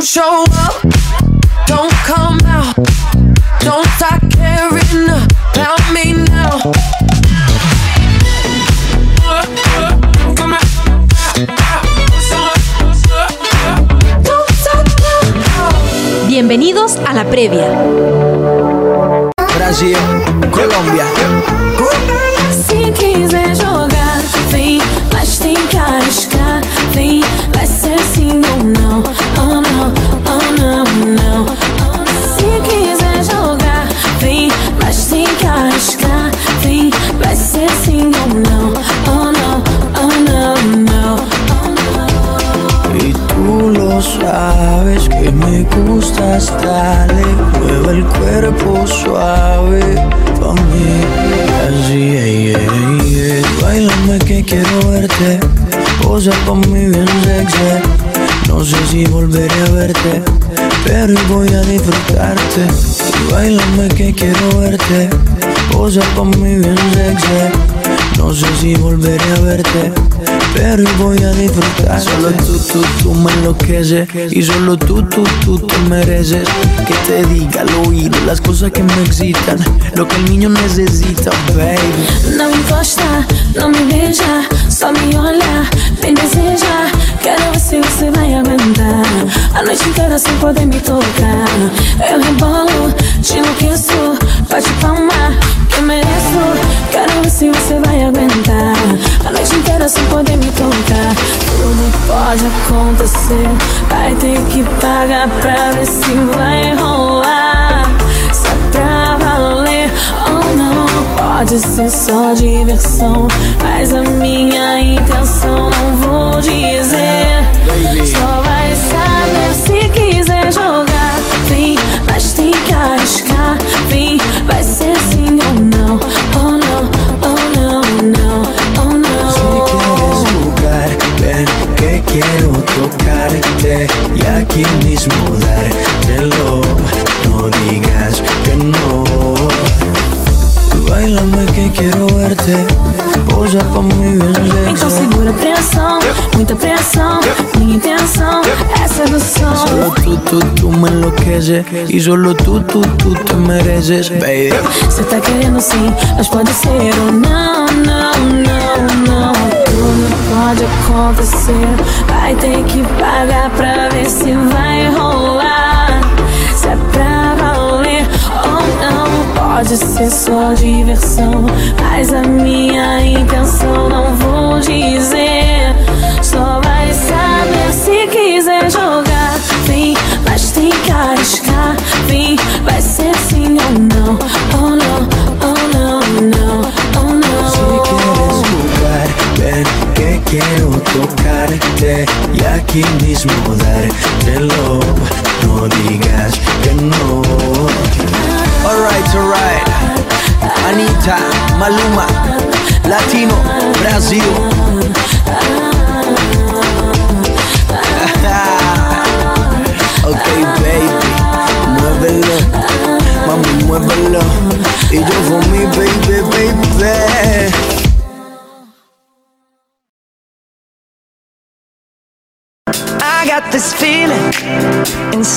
Don't show up, don't come out, don't start caring about me now. Bienvenidos a la previa. Brasil, Colômbia. Gustas, dale, mueve el cuerpo suave pa' mí. Así, ey. Bailame que quiero verte, posa pa' mí bien sexy. No sé si volveré a verte, pero voy a disfrutarte. Bailame que quiero verte, posa pa' mí bien sexy. No sé si volveré a verte, pero hoy voy a disfrutar. Solo tú, tú, tú me enloqueces y solo tú, tú, tú te mereces que te diga al oído las cosas que me excitan, lo que el niño necesita, baby. Não encosta, não me beija, só me olha, me deseja. Quero ver se você vai aguentar a noite inteira sem poder me tocar. Eu rebolo, te enlouqueço, bate palma, eu mereço. Quero ver se você vai aguentar a noite inteira sem poder me tocar. Tudo pode acontecer, vai ter que pagar pra ver se vai rolar. Se é pra valer ou não. Pode ser só diversão, mas a minha intenção não vou dizer. Só vai saber se quiser jogar. Vem, mas tem que arriscar. Vem, vai quiero tocarte y aquí mismo dártelo. No digas que no. Bailame que quiero verte, posa pa' mí bien Então sexy. segura a pressão, muita pressão. Minha intenção é sedução. Solo tú, tú, tú me enloqueces y solo tú, tú, tú te mereces, baby. Você tá querendo sim, mas pode ser ou não, não, não, não. Pode acontecer, vai ter que pagar pra ver se vai rolar. Se é pra valer ou não, pode ser só diversão. Mas a minha intenção não vou dizer. Só vai saber se quiser jogar. Vem, mas tem que arriscar. Vem, vai ser sim ou não. Oh não, quiero tocarte y aquí mismo dártelo. No digas que no. Alright, alright. Anita, Maluma, Latino, Brasil.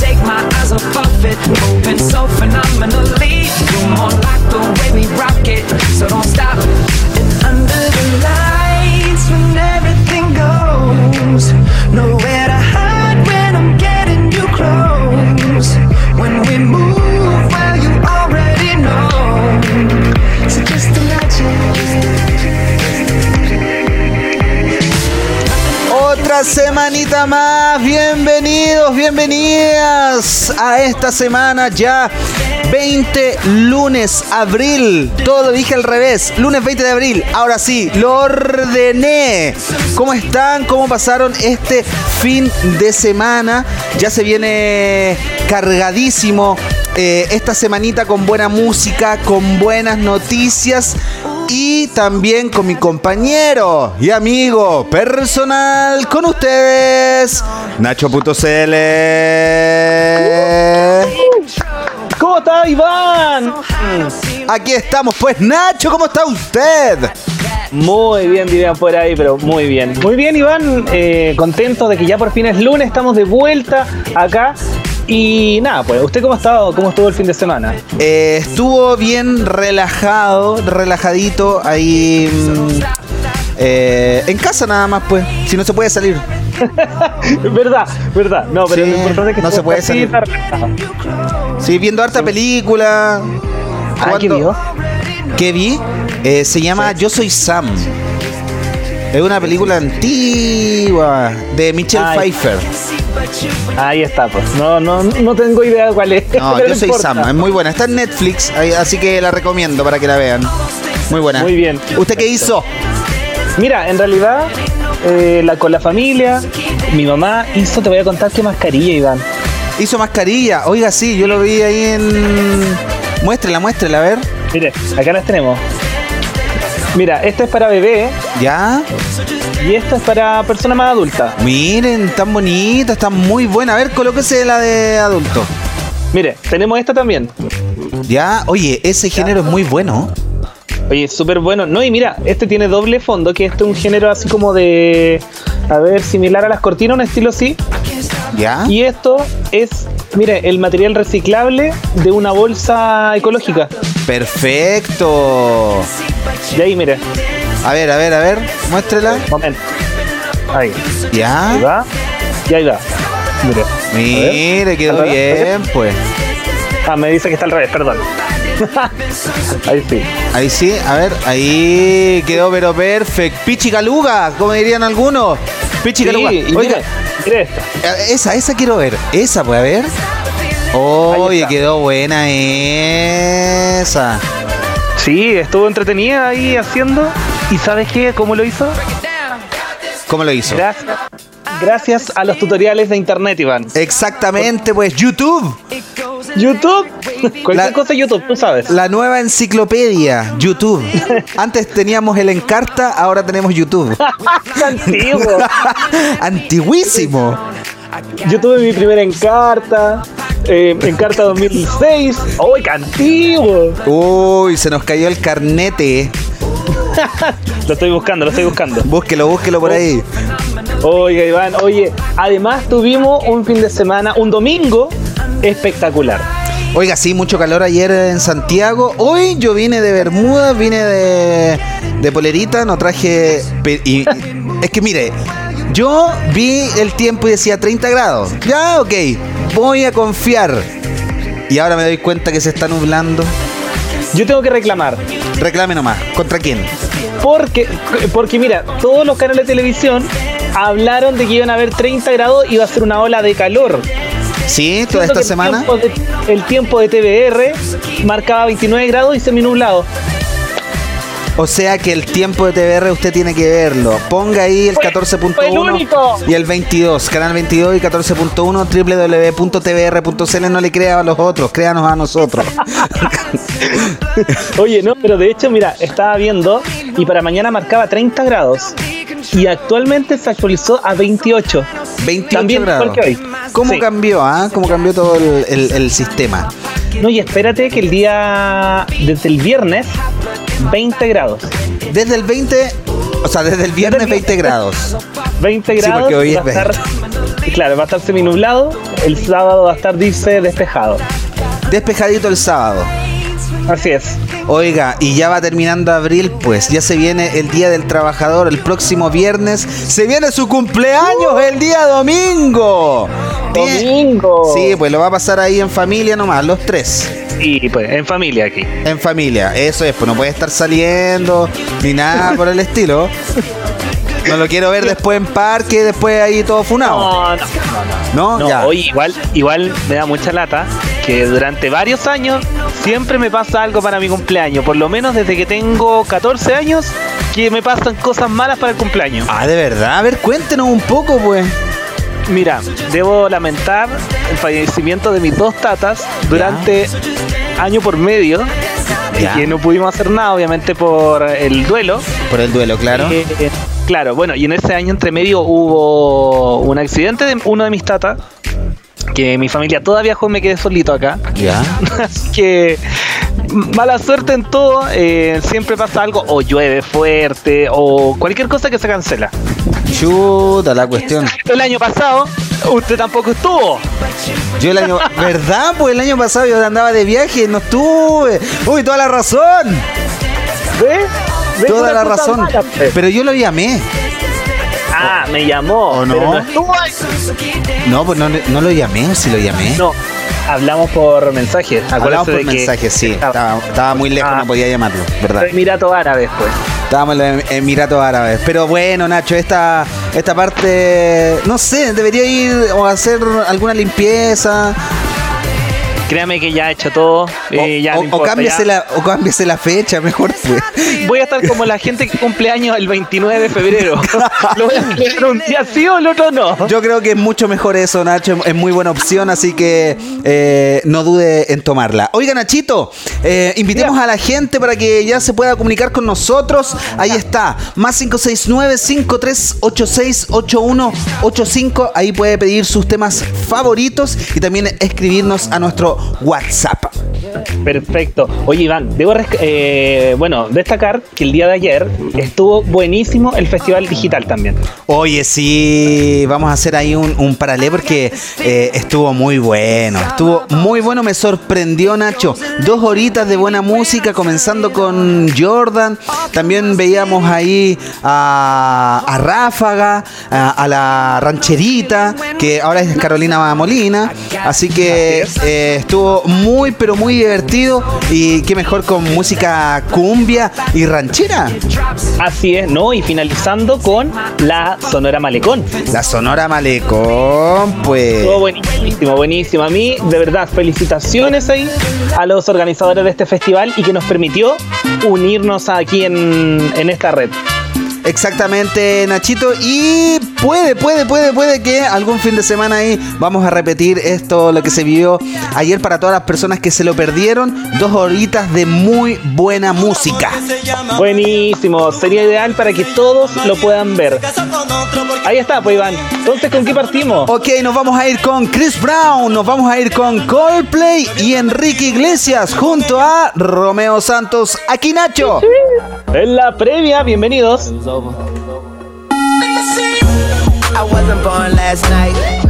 take my eyes off it, moving so phenomenally. You're more like the way we rock it, so don't stop. And under the lights, when everything goes, Semanita más, bienvenidos, bienvenidas a esta semana ya 20 lunes abril, todo dije al revés, lunes 20 de abril, ahora sí, lo ordené. ¿Cómo están? ¿Cómo pasaron este fin de semana? Ya se viene cargadísimo eh, esta semanita con buena música, con buenas noticias y también con mi compañero y amigo personal con ustedes, Nacho.cl. ¿Cómo está Iván? Aquí estamos, pues Nacho, ¿cómo está usted? Muy bien, dirían por ahí, pero muy bien. Muy bien, Iván. Eh, contento de que ya por fin es lunes, estamos de vuelta acá. Y nada, pues, ¿usted cómo ha estado? ¿Cómo estuvo el fin de semana? Eh, estuvo bien relajado, relajadito ahí mm, eh, en casa nada más, pues, si no se puede salir. verdad, verdad. No, pero Sí, lo importante es que no se puede salir. Sí, viendo harta película. Ah, ¿qué vio? ¿Qué vi? Eh, se llama Yo Soy Sam. Es una película antigua de Michelle Ay. Pfeiffer. Ahí está, pues. No, no, no tengo idea de cuál es. No, Yo Soy importa. Sam. Es muy buena. Está en Netflix, así que la recomiendo para que la vean. Muy buena. Muy bien. ¿Usted qué hizo? Mira, en realidad, eh, la, con la familia, mi mamá hizo, te voy a contar qué mascarilla, Iván. Hizo mascarilla. Oiga, sí, yo lo vi ahí en. Muéstrela, muéstrela, a ver. Mire, acá las tenemos. Mira, esta es para bebé ¿Ya? Y esta es para persona más adulta. Miren, tan bonita, está muy buena. A ver, colóquese la de adulto. Mire, tenemos esta también. ¿Ya? Oye, ese género es muy bueno. Oye, súper bueno. No, y mira, este tiene doble fondo, que este es un género así como de. A ver, similar a las cortinas, un estilo así. ¿Ya? Y esto es, mire, el material reciclable de una bolsa ecológica. Perfecto. Y ahí, mire, A ver, a ver, a ver, muéstrela. momento. Ahí, ahí Ya. va. Y ahí va. Mire. Mire, quedó bien, pues. Ah, me dice que está al revés, perdón. ahí sí. Ahí sí, a ver, ahí quedó pero perfecto. Pichi caluga, como dirían algunos. Pichi caluga. Sí, Oiga, mire, mire esta. eh, esa, esa quiero ver. Esa, pues, a ver. Oye, quedó buena esa. Sí, estuvo entretenida ahí haciendo. ¿Y sabes qué? ¿Cómo lo hizo? ¿Cómo lo hizo? Gracias. Gracias a los tutoriales de internet, Iván. Exactamente, pues, YouTube. YouTube. Cualquier La- cosa YouTube, tú sabes. La nueva enciclopedia, YouTube. Antes teníamos el Encarta, ahora tenemos YouTube. Antiguo. Antiguísimo. Yo tuve mi primera encarta. Eh, encarta 2006. ¡Uy, qué antiguo! Uy, se nos cayó el carnete. Lo estoy buscando, lo estoy buscando. Búsquelo, búsquelo por ahí. Oiga, Iván, oye, además tuvimos un fin de semana, un domingo espectacular. Oiga, sí, mucho calor ayer en Santiago. Hoy yo vine de Bermuda, vine de, de polerita, no traje... y- es que mire, yo vi el tiempo y decía 30 grados. Ya, ok, voy a confiar. Y ahora me doy cuenta que se está nublando. Yo tengo que reclamar. Reclame nomás. ¿Contra quién? Porque, porque mira, todos los canales de televisión hablaron de que iban a haber 30 grados y iba a ser una ola de calor. Sí, toda esta semana. El tiempo, de, el tiempo de TBR marcaba 29 grados y seminublado. O sea que el tiempo de TBR usted tiene que verlo. Ponga ahí el Fue- fue el 14.1 único. y el 22, canal 22 y 14.1 www.tbr.cl. No le crea a los otros, créanos a nosotros. Oye, no, pero de hecho, mira, estaba viendo y para mañana marcaba 30 grados. Y actualmente se actualizó a 28. 28 También grados. igual que hoy. ¿Cómo Sí. cambió, ah? ¿Cómo cambió todo el, el- el sistema? No, y espérate que el día, desde el viernes, 20 grados. Desde el 20, o sea, desde el viernes 20 grados. 20 Sí, grados. porque hoy va es a estar, claro, va a estar seminublado. El sábado va a estar, dice, despejado. Despejadito el sábado. Así es. Oiga, y ya va terminando abril, pues ya se viene el Día del Trabajador el próximo viernes. Se viene su cumpleaños el día domingo. Domingo. Sí, pues lo va a pasar ahí en familia nomás, los tres. Y pues, en familia aquí. En familia, eso es, pues no puede estar saliendo ni nada por el estilo. No lo quiero ver después en parque, después ahí todo funado. No, no, ¿No? no. ya. Oye, igual, igual me da mucha lata que durante varios años siempre me pasa algo para mi cumpleaños. Por lo menos desde que tengo 14 años, que me pasan cosas malas para el cumpleaños. Ah, de verdad. A ver, cuéntenos un poco, pues. Mira, debo lamentar el fallecimiento de mis dos tatas durante año por medio, y que no pudimos hacer nada, obviamente, por el duelo. Por el duelo, claro. Eh, claro, bueno, y en ese año entre medio hubo un accidente de uno de mis tatas, que mi familia toda viajó y me quedé solito acá. Ya. Así que mala suerte en todo, eh, siempre pasa algo, o llueve fuerte, o cualquier cosa que se cancela. Chuta la cuestión. El año pasado, usted tampoco estuvo. Yo el año. ¿Verdad? Pues el año pasado yo andaba de viaje, no estuve. Uy, toda la razón. ¿Ves? ¿Ves Toda la razón. mala, pues? Pero yo lo llamé. Ah, me llamó. ¿O no? Pero no estuvo ahí. No, pues no, no lo llamé, sí lo llamé. No, hablamos por mensaje. Hablamos por de que mensaje, sí. Estaba- muy lejos, Ah. no podía llamarlo, ¿verdad? Emiratos Árabes, pues. Estábamos en los Emiratos Árabes. Pero bueno, Nacho, esta, esta parte, no sé, debería ir o hacer alguna limpieza. Créame que ya he hecho todo. O, eh, no o cámbiese ya. la, o cámbiese la fecha, mejor. Voy a estar como la gente que cumple años el 29 de febrero. Lo voy a un día sí o el otro no. Yo creo que es mucho mejor eso, Nacho. Es muy buena opción, así que eh, no dude en tomarla. Oiga, Nachito, eh, invitemos a la gente para que ya se pueda comunicar con nosotros. Ahí está, más 569-5386-8185. Ahí puede pedir sus temas favoritos y también escribirnos a nuestro WhatsApp. Perfecto. Oye, Iván, debo eh, bueno, destacar que el día de ayer estuvo buenísimo el Festival Digital también. Oye, sí, vamos a hacer ahí un, un paralelo porque eh, estuvo muy bueno. Estuvo muy bueno, me sorprendió Nacho. Dos horitas de buena música, comenzando con Jordan. También veíamos ahí a, a Ráfaga, a, a la rancherita, que ahora es Carolina Molina. Así que eh, estuvo muy, pero muy divertido. Y qué mejor con música cumbia y ranchera. Así es, ¿no? Y finalizando con la Sonora Malecón. La Sonora Malecón, pues. Estuvo buenísimo, buenísimo. A mí, de verdad, felicitaciones ahí a los organizadores de este festival y que nos permitió unirnos aquí en, en esta red. Exactamente, Nachito. Y puede, puede, puede, puede que algún fin de semana ahí vamos a repetir esto, lo que se vivió ayer para todas las personas que se lo perdieron. Dos horitas de muy buena música. Buenísimo, sería ideal para que todos lo puedan ver. Ahí está, pues Iván. Entonces, ¿con qué partimos? Ok, nos vamos a ir con Chris Brown, nos vamos a ir con Coldplay y Enrique Iglesias junto a Romeo Santos. Aquí Nacho. En la previa, bienvenidos. I wasn't born last night.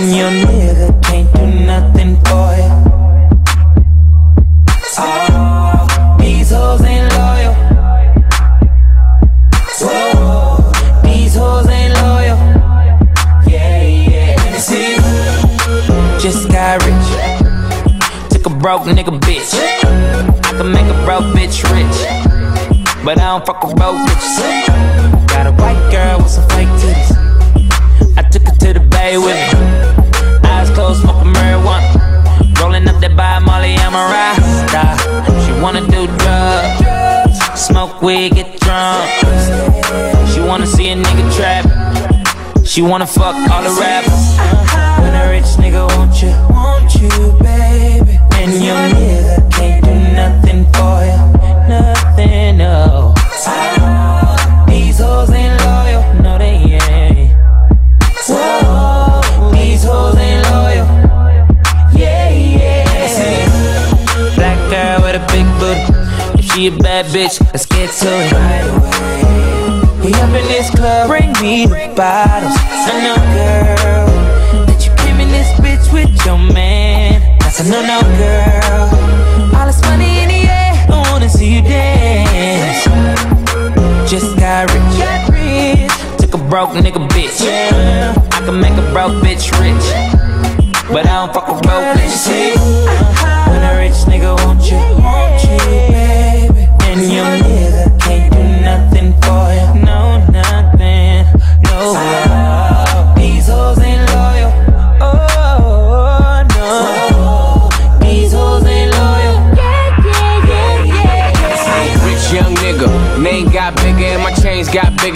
And your nigga can't do nothing for you Oh, these hoes ain't loyal. Whoa, these hoes ain't loyal. Yeah, yeah. See, just got rich. Took a broke nigga bitch. I can make a broke bitch rich. But I don't fuck with broke bitches. Got a white girl with some fake titties. I took her to the bay with me. Eyes smoking marijuana. Rolling up that by Molly, I'm a rasta. She wanna do drugs, smoke weed, get drunk. She wanna see a nigga trap. She wanna fuck all the rappers. When a rich nigga want you, want you, baby. And your nigga can't do nothing for you, nothing, no. These hoes ain't she a bad bitch, let's get to it. We up in this club, bring me the bottles. I know, girl, that you came in this bitch with your man. That's a no, no, girl. All this money in the air, I wanna see you dance. Just got rich. Took a broke nigga bitch. I can make a broke bitch rich. But I don't fuck with broke bitch. When a rich nigga want you, want you, baby. Miami.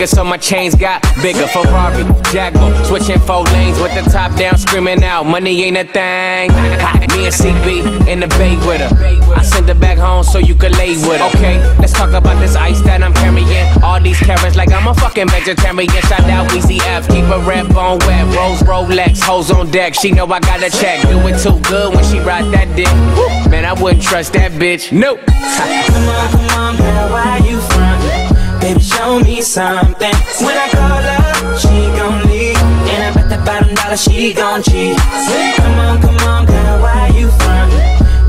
Bigger, so my chains got bigger. Ferrari, Jaguar, switching four lanes with the top down, screaming out, money ain't a thing. Me and CB in the bay with her. I send her back home so you can lay with her. Okay, let's talk about this ice that I'm carrying. All these carrots like I'm a fucking vegetarian. Shout out Weezy F, keep a red bone wet. Rose Rolex, hoes on deck. She know I got a check. Do it too good when she ride that dick. Woo, Man, I wouldn't trust that bitch. Nope. Come on, come on, girl, why you front? Baby, show me something. When I call her, she gon' leave. And I bet the bottom dollar she gon' cheat. Come on, come on, girl, why you front?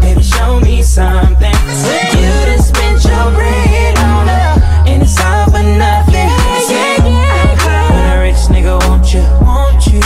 Baby, show me something. You done spent your bread on her, and it's all for nothing. Yeah, yeah, yeah. When a rich nigga want you, want you,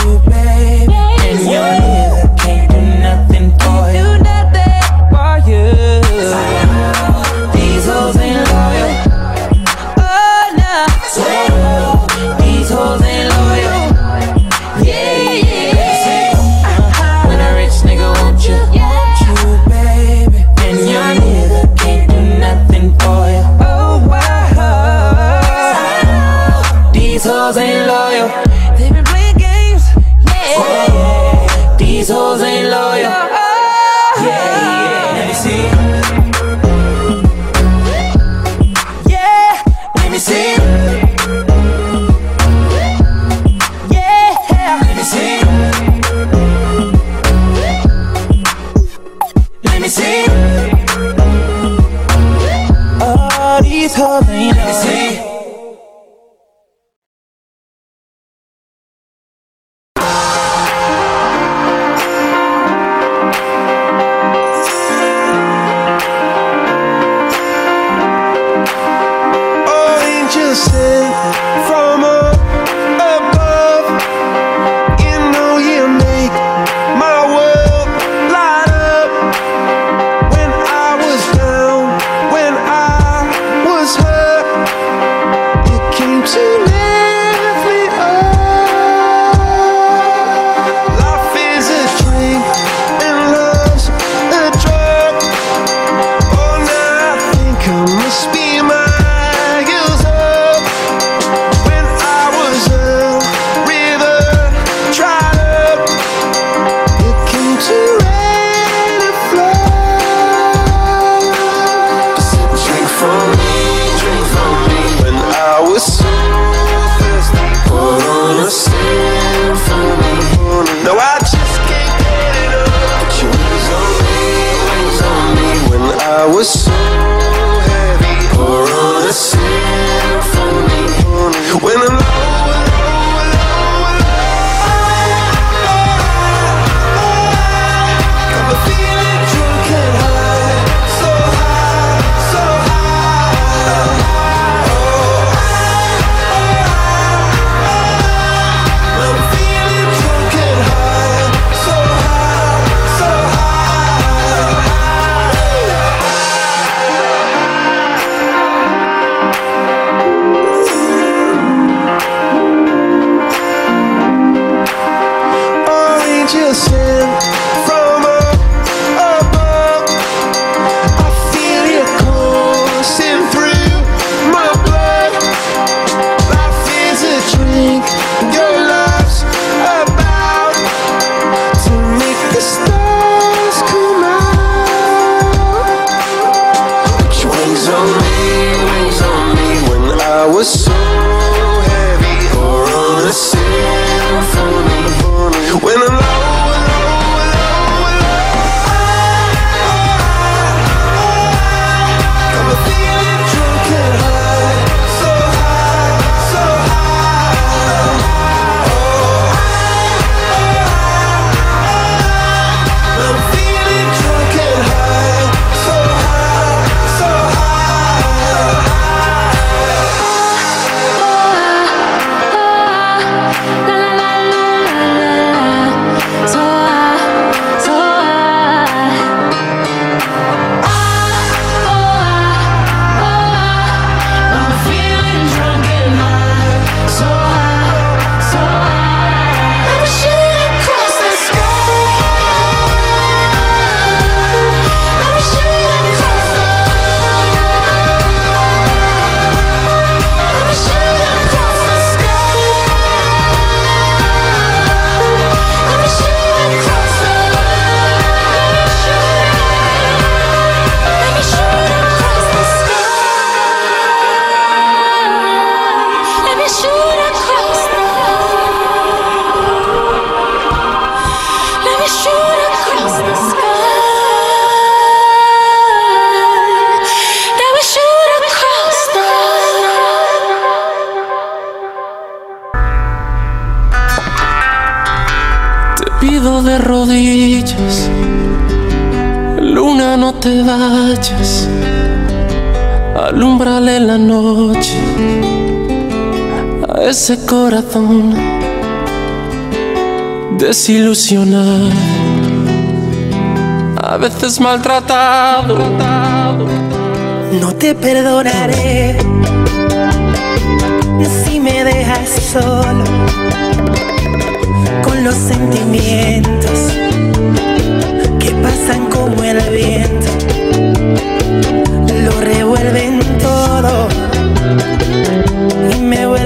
ese corazón desilusionado, a veces maltratado. No te perdonaré si me dejas solo con los sentimientos que pasan como el viento. Lo revuelven todo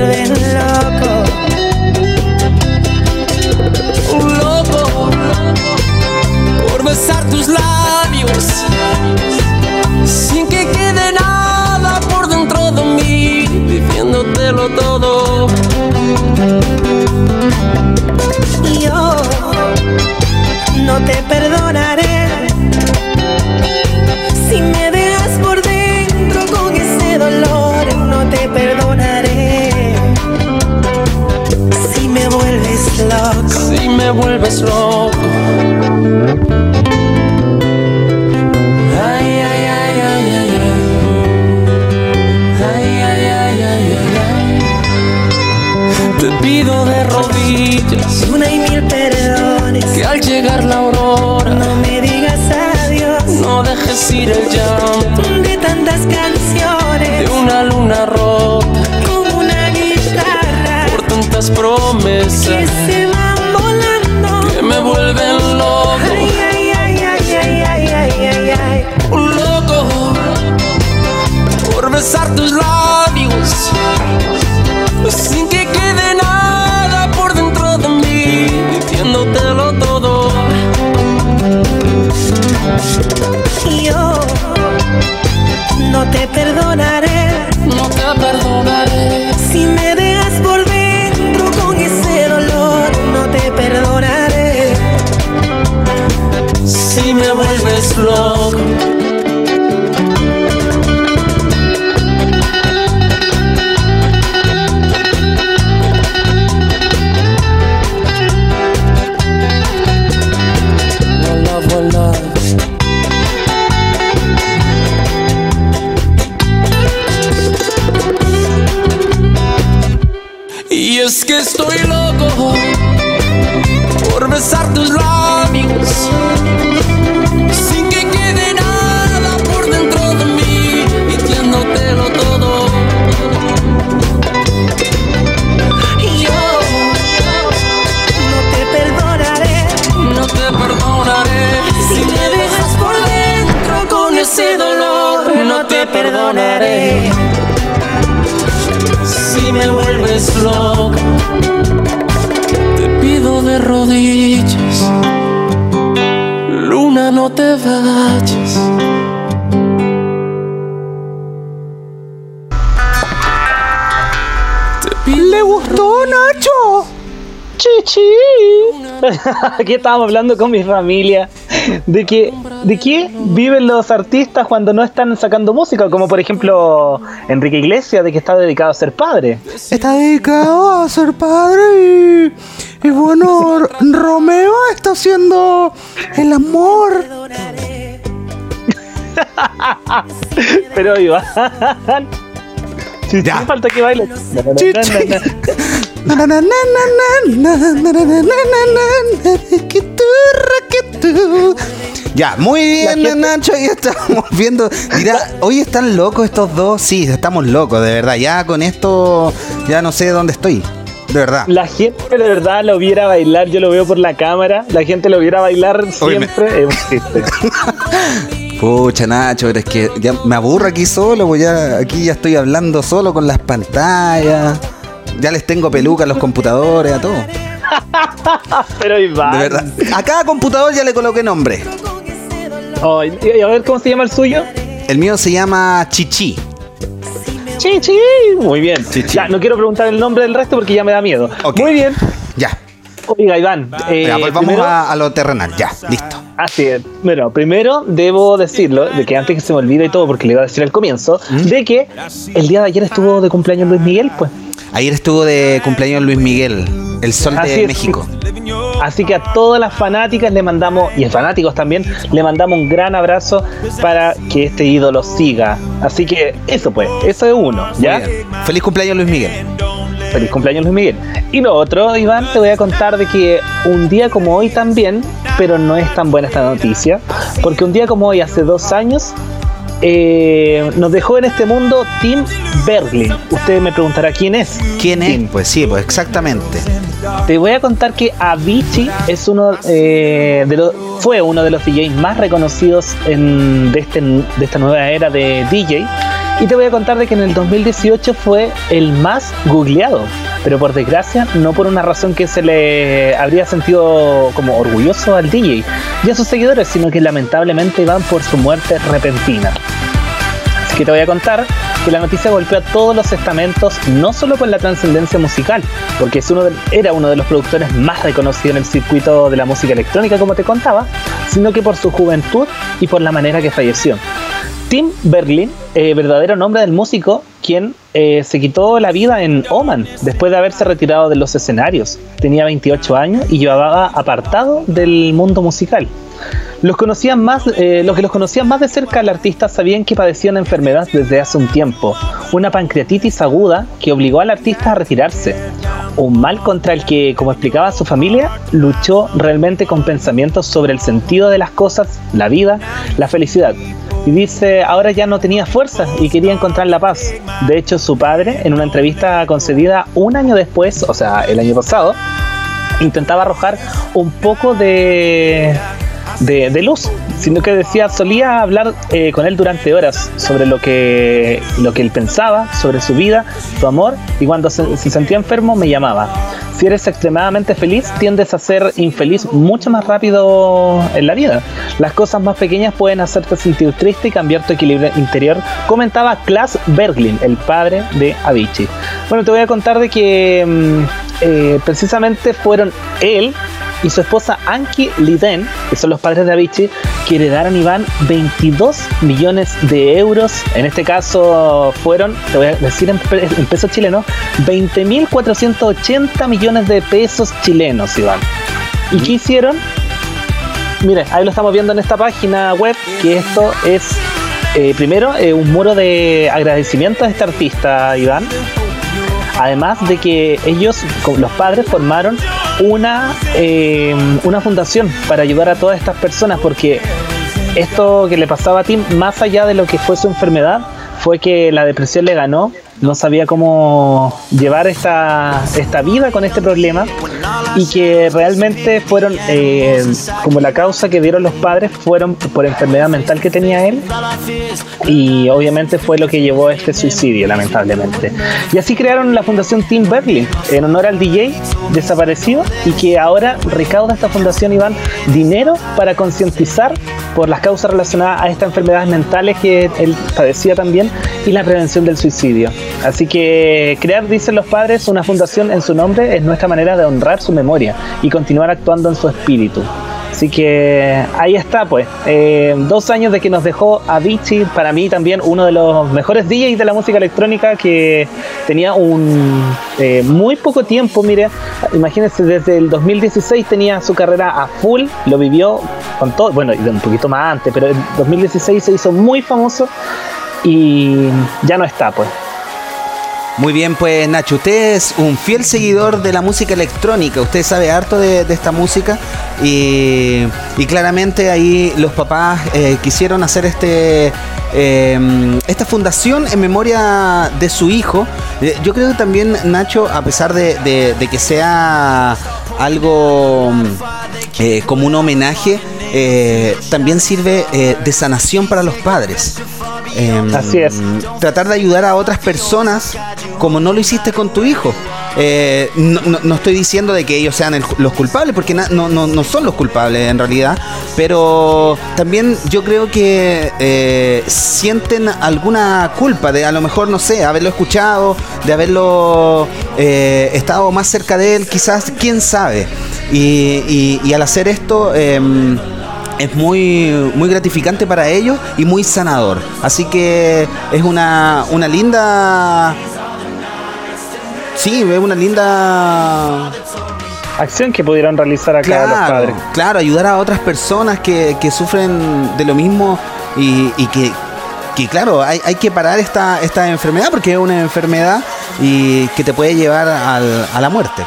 vuelven loco. Un loco por besar tus labios sin que quede nada por dentro de mí diciéndotelo todo. Yo no te perdonaré si me dejas por dentro con ese dolor. No te perdonaré loco. Si me vuelves loco. Ay, ay, ay, ay, ay, ay. Ay, ay, ay, ay, ay, ay. Te pido de rodillas Una y mil perdones. que al llegar la aurora No me digas adiós no dejes ir el llanto de tantas canciones de una luna rota como una guitarra por tantas promesas besar tus labios perdonaré si me vuelves loco. Te pido de rodillas, luna, no te vayas. Te pido ¿Le gustó, Nacho? Chichi. Aquí estábamos hablando con mi familia de que de qué viven los artistas cuando no están sacando música, como por ejemplo Enrique Iglesias, de que está dedicado a ser padre. Está dedicado a ser padre y, y bueno, Romeo está haciendo el amor. Pero Iván. Si ya. falta que baile tú. Ya, muy bien, gente- Nacho, ahí estamos viendo. Mira, hoy están locos estos dos. Sí, estamos locos, de verdad. Ya con esto, ya no sé dónde estoy. De verdad. La gente de verdad lo viera bailar, yo lo veo por la cámara, la gente lo viera bailar siempre. Pucha, Nacho, pero es que ya me aburro aquí solo, pues ya aquí ya estoy hablando solo con las pantallas. Ya les tengo peluca a los computadores, a todo. Pero Iván. De verdad. A cada computador ya le coloqué nombre. Ay, y a ver cómo se llama el suyo. El mío se llama Chichi. Chichi. Muy bien. Chichi. Ya, no quiero preguntar el nombre del resto porque ya me da miedo. Muy bien. Ya. Oiga, Iván. eh, Ya, pues vamos primero- a, a lo terrenal. Ya, listo. Así es. Bueno, primero debo decirlo, de que antes que se me olvide y todo, porque le iba a decir al comienzo, ¿Mm? de que el día de ayer estuvo de cumpleaños Luis Miguel, pues. Ayer estuvo de cumpleaños Luis Miguel. El sol Así de es. México. Así que a todas las fanáticas le mandamos, y a fanáticos también, le mandamos un gran abrazo para que este ídolo siga. Así que eso pues, eso es uno, ¿ya? Feliz cumpleaños, Luis Miguel. Feliz cumpleaños Luis Miguel. Y lo otro, Iván, te voy a contar de que un día como hoy también, pero no es tan buena esta noticia, porque un día como hoy, hace dos años, eh, nos dejó en este mundo Tim Berglin. Usted me preguntará quién es. ¿Quién es? Tim. Pues sí, pues exactamente. Te voy a contar que Avicii es uno eh, de los, fue uno de los DJs más reconocidos en, de, este, de esta nueva era de DJ. Y te voy a contar de que en el 2018 fue el más googleado. Pero por desgracia, no por una razón que se le habría sentido como orgulloso al DJ y a sus seguidores, sino que lamentablemente van por su muerte repentina. Así que te voy a contar que la noticia golpeó a todos los estamentos, no solo por la trascendencia musical, porque es uno de- era uno de los productores más reconocidos en el circuito de la música electrónica, como te contaba, sino que por su juventud y por la manera que falleció. Tim Berlin, eh, verdadero nombre del músico, quien eh, se quitó la vida en Oman después de haberse retirado de los escenarios. Tenía 28 años y llevaba apartado del mundo musical. Los, conocían más, eh, los que los conocían más de cerca al artista sabían que padecía una enfermedad desde hace un tiempo, una pancreatitis aguda que obligó al artista a retirarse. Un mal contra el que, como explicaba su familia, luchó realmente con pensamientos sobre el sentido de las cosas, la vida, la felicidad. Y dice, ahora ya no tenía fuerza y quería encontrar la paz. De hecho, su padre, en una entrevista concedida un año después, o sea, el año pasado, intentaba arrojar un poco de, de, de luz, sino que decía, solía hablar eh, con él durante horas sobre lo que, lo que él pensaba, sobre su vida, su amor, y cuando se, se sentía enfermo me llamaba. Si eres extremadamente feliz, tiendes a ser infeliz mucho más rápido en la vida. Las cosas más pequeñas pueden hacerte sentir triste y cambiar tu equilibrio interior, comentaba Klaas Berglin, el padre de Avicii. Bueno, te voy a contar de que mm, eh, precisamente fueron él y su esposa Anki Liden, que son los padres de Avicii, que heredaron Iván 22 millones de euros. En este caso fueron, te voy a decir en, pe- en pesos chilenos, 20.480 millones de pesos chilenos, Iván. ¿Y qué hicieron? Mire, ahí lo estamos viendo en esta página web, que esto es, eh, primero, eh, un muro de agradecimiento a este artista, Iván. Además de que ellos, los padres, formaron una, eh, una fundación para ayudar a todas estas personas, porque esto que le pasaba a Tim, más allá de lo que fue su enfermedad, fue que la depresión le ganó, no sabía cómo llevar esta, esta vida con este problema y que realmente fueron eh, como la causa que dieron los padres fueron por enfermedad mental que tenía él y obviamente fue lo que llevó a este suicidio lamentablemente. Y así crearon la fundación Tim Berlin en honor al DJ desaparecido y que ahora recauda esta fundación Iván dinero para concientizar por las causas relacionadas a estas enfermedades mentales que él padecía también y la prevención del suicidio así que crear dicen los padres una fundación en su nombre es nuestra manera de honrar su memoria y continuar actuando en su espíritu Así que ahí está, pues. Eh, dos años de que nos dejó Avicii, para mí también uno de los mejores DJs de la música electrónica que tenía un eh, muy poco tiempo, mire, imagínense, desde el 2016 tenía su carrera a full, lo vivió con todo, bueno, un poquito más antes, pero en 2016 se hizo muy famoso y ya no está, pues. Muy bien, pues Nacho, usted es un fiel seguidor de la música electrónica, usted sabe harto de, esta música y, claramente ahí los papás eh, quisieron hacer este eh, esta fundación en memoria de su hijo. Eh, yo creo que también Nacho, a pesar de, que sea algo mm, eh, como un homenaje, también sirve de sanación para los padres. Em, Así es. Tratar de ayudar a otras personas como no lo hiciste con tu hijo. Eh, no, no- no estoy diciendo de que ellos sean el- los culpables, porque na- no, no- no son los culpables en realidad, pero también yo creo que eh, sienten alguna culpa de a lo mejor, no sé, haberlo escuchado, de haberlo eh, estado más cerca de él, quizás, quién sabe. Y, y- y al hacer esto... es muy, muy gratificante para ellos y muy sanador. Así que es una, una linda. Sí, es una linda acción que pudieron realizar acá los Claro, padres. claro, ayudar a otras personas que, que sufren de lo mismo y, y que, que, claro, hay, hay que parar esta, esta enfermedad porque es una enfermedad y que te puede llevar al- a la muerte.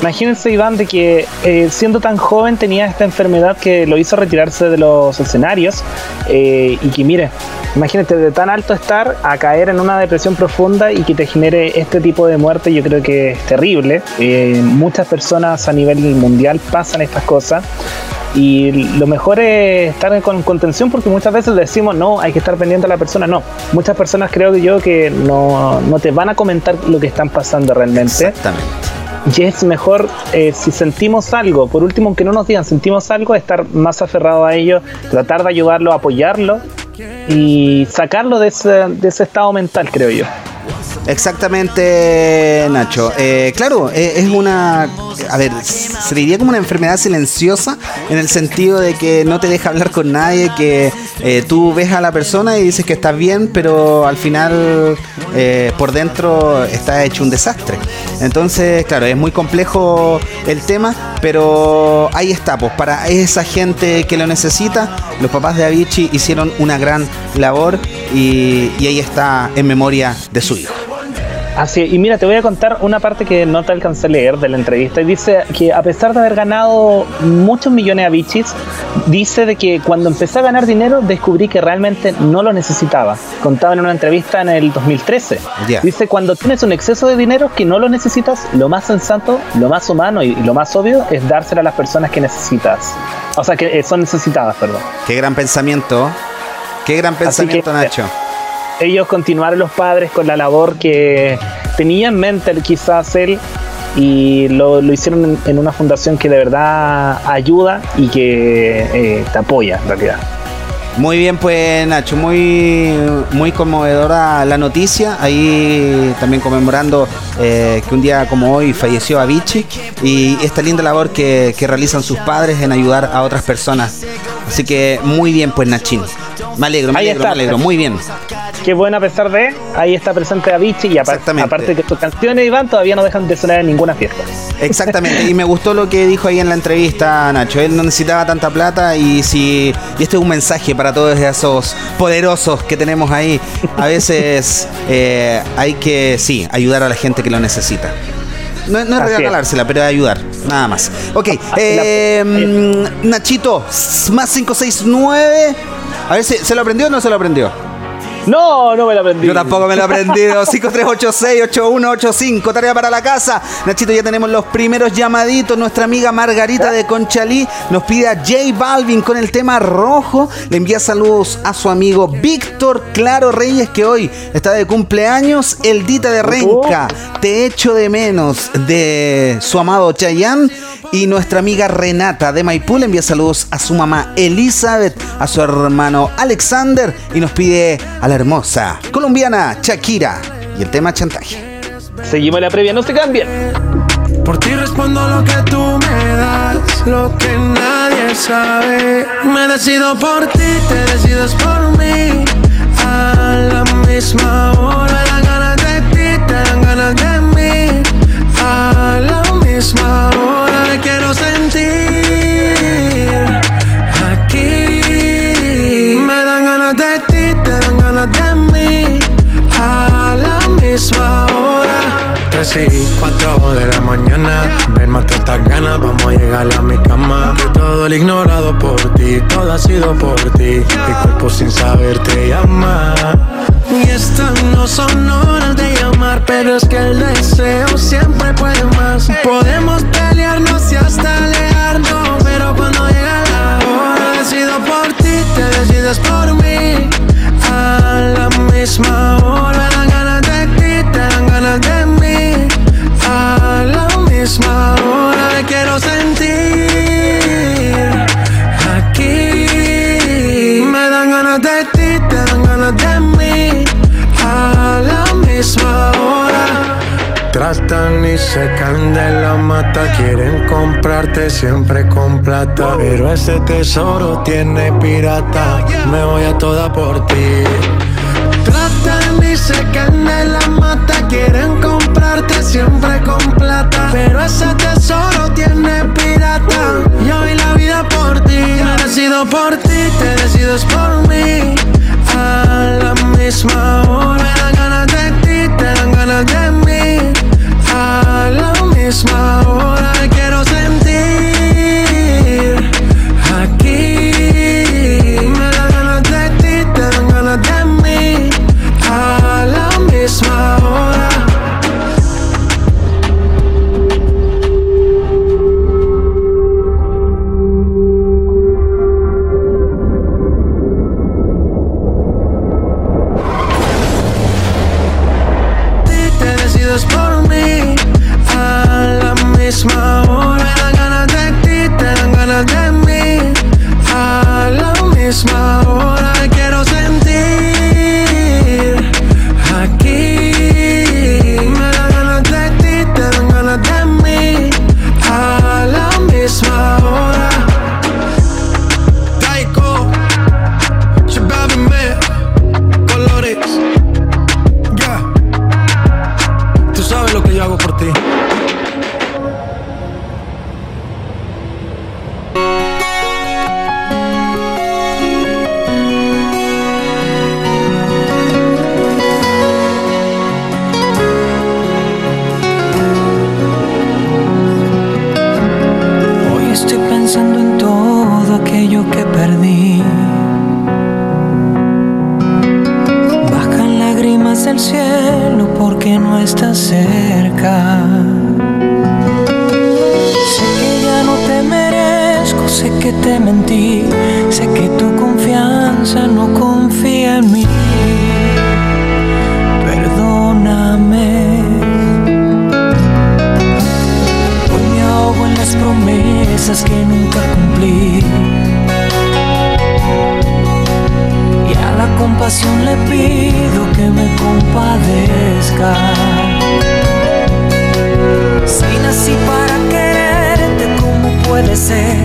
Imagínense, Iván, de que eh, siendo tan joven tenía esta enfermedad que lo hizo retirarse de los escenarios eh, y que, mire, imagínate de tan alto estar a caer en una depresión profunda y que te genere este tipo de muerte, yo creo que es terrible. Eh, muchas personas a nivel mundial pasan estas cosas. Y lo mejor es estar con contención porque muchas veces decimos, no, hay que estar pendiente a la persona. No, muchas personas creo que yo que no, no te van a comentar lo que están pasando realmente. Exactamente. Y es mejor, eh, si sentimos algo, por último, aunque no nos digan, sentimos algo, estar más aferrado a ello, tratar de ayudarlo, apoyarlo y sacarlo de ese, de ese estado mental, creo yo. Exactamente, Nacho. Eh, claro, eh, es una. A ver, se diría como una enfermedad silenciosa en el sentido de que no te deja hablar con nadie, que eh, tú ves a la persona y dices que estás bien, pero al final eh, por dentro está hecho un desastre. Entonces, claro, es muy complejo el tema, pero ahí está, pues para esa gente que lo necesita, los papás de Avicii hicieron una gran labor y, y ahí está en memoria de su hijo. Así, y mira, te voy a contar una parte que no te alcancé a leer de la entrevista. Y dice que a pesar de haber ganado muchos millones a bichis, dice de que cuando empecé a ganar dinero descubrí que realmente no lo necesitaba. Contaba en una entrevista en el 2013. Ya. Dice, cuando tienes un exceso de dinero que no lo necesitas, lo más sensato, lo más humano y, y lo más obvio es dárselo a las personas que necesitas. O sea, que eh, son necesitadas, perdón. Qué gran pensamiento. Qué gran pensamiento, que- Nacho. Ellos continuaron los padres con la labor que tenía en mente quizás él y lo, hicieron en, en una fundación que de verdad ayuda y que eh, te apoya en realidad. Muy bien, pues Nacho, muy, muy conmovedora la noticia. Ahí también conmemorando eh, que un día como hoy falleció Avicii y esta linda labor que, que realizan sus padres en ayudar a otras personas. Así que muy bien, pues Nachín. Me alegro, me Ahí alegro, está. me alegro. Muy bien. Qué bueno a pesar de, ahí está presente Avicii y apar- Exactamente. aparte de que tus canciones, Iván, todavía no dejan de sonar en ninguna fiesta. Exactamente, y me gustó lo que dijo ahí en la entrevista Nacho. Él no necesitaba tanta plata y si y este es un mensaje para todos esos poderosos que tenemos ahí. A veces eh, hay que sí ayudar a la gente que lo necesita. No, no es Así es. regalársela, pero ayudar, nada más. Ok, eh, mm, Nachito, más 569. A ver, ¿se, ¿se lo aprendió o no se lo aprendió? No, no me la aprendí. Yo tampoco me lo he aprendido. 5386-8185. Tarea para la casa. Nachito, ya tenemos los primeros llamaditos. Nuestra amiga Margarita de Conchalí nos pide a J Balvin con el tema rojo. Le envía saludos a su amigo Víctor Claro Reyes, que hoy está de cumpleaños. El Dita de Renca. Te echo de menos. De su amado Chayanne. Y nuestra amiga Renata de Maipú le envía saludos a su mamá Elizabeth, a su hermano Alexander y nos pide a la hermosa colombiana Shakira y el tema chantaje. Seguimos la previa, no se cambien. Por ti respondo lo que tú me das, lo que nadie sabe. Me decido por ti, te decides por mí. A la misma hora, dan ganas de ti, te dan ganas de mí. A la misma hora, 3 y 4 de la mañana. Ven, mate estas ganas, vamos a llegar a mi cama. Que todo el ignorado por ti, todo ha sido por ti. Mi cuerpo sin saber te llama. Y estas no son horas de llamar Pero es que el deseo siempre puede más. Podemos pelearnos y hasta alejarnos Pero cuando llega la hora Decido por ti, te decides por mí Tratan y secan de la mata, quieren comprarte siempre con plata. Pero ese tesoro tiene pirata, me voy a toda por ti. Tratan y secan de la mata, quieren comprar enamorarte siempre con plata. Pero ese tesoro tiene pirata. Y hoy la vida por ti, me decido por ti, te decides por mí. A la misma hora, dan ganas de ti, te dan ganas de mí. La misma hora, quiero sentir compasión le pido que me compadezca. Si nací para quererte, ¿cómo puede ser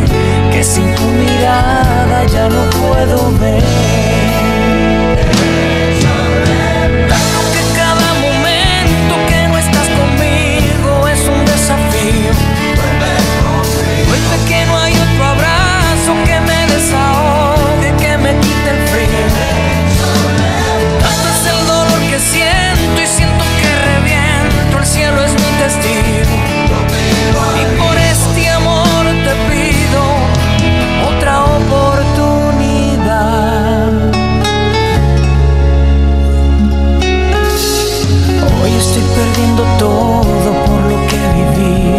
que sin tu mirada ya no puedo ver? Todo por lo que viví.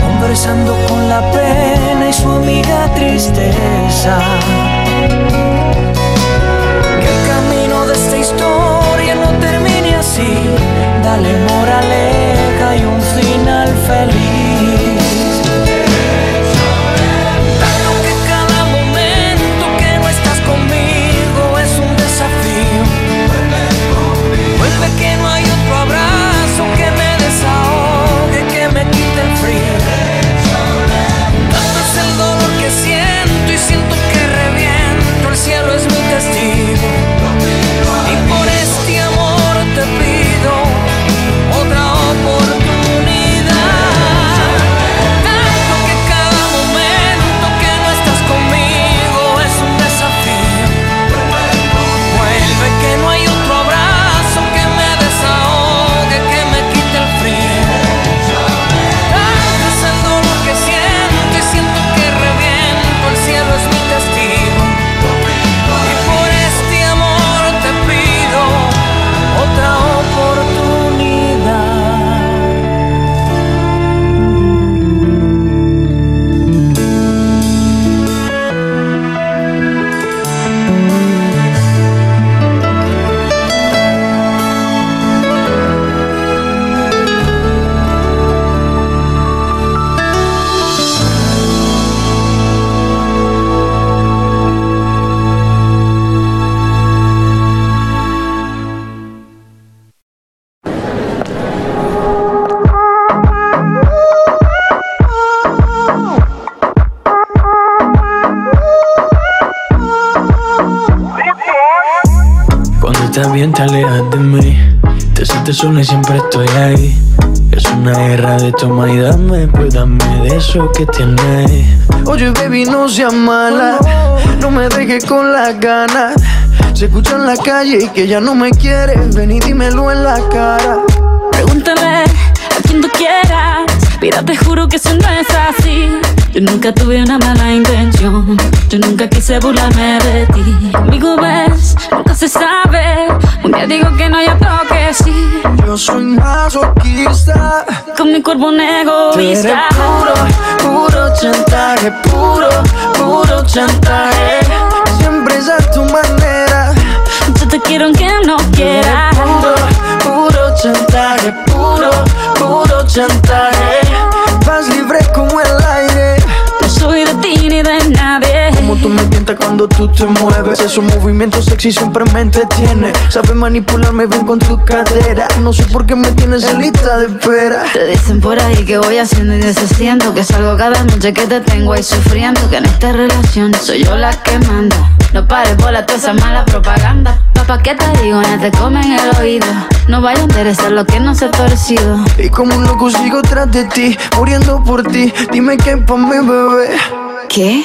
Conversando con la pena y su amiga tristeza. Que el camino de esta historia no termine así. Dale moraleja y un final feliz. Eso que tienes. Oye, baby, no seas mala. No me dejes con las ganas. Se escucha en la calle y que ya no me quieres. Ven y dímelo en la cara. Pregúntale a quien tú quieras. Mira, te juro que eso no es así. Yo nunca tuve una mala intención. Yo nunca quise burlarme de ti. Conmigo ves, nunca se sabe. Un día digo que no, y otro que sí. Yo soy masoquista. Con mi cuerpo un Tú eres egoísta. puro, puro chantaje, puro, puro chantaje. Siempre es a tu manera. Yo te quiero aunque no quieras. Puro, puro chantaje, puro, puro chantaje. Como tú me tientas cuando tú te mueves. Esos movimientos sexy siempre me entretiene. Sabes manipularme bien con tu cadera. No sé por qué me tienes en lista de espera. Te dicen por ahí que voy haciendo y deshaciendo Que salgo cada noche que te tengo ahí sufriendo Que en esta relación soy yo la que manda No pares bola toda esa mala propaganda Papá, ¿qué te digo? No te comen el oído No vaya a interesar lo que no se ha torcido Y como un loco sigo tras de ti, muriendo por ti. Dime qué pa' mi bebé. ¿Qué?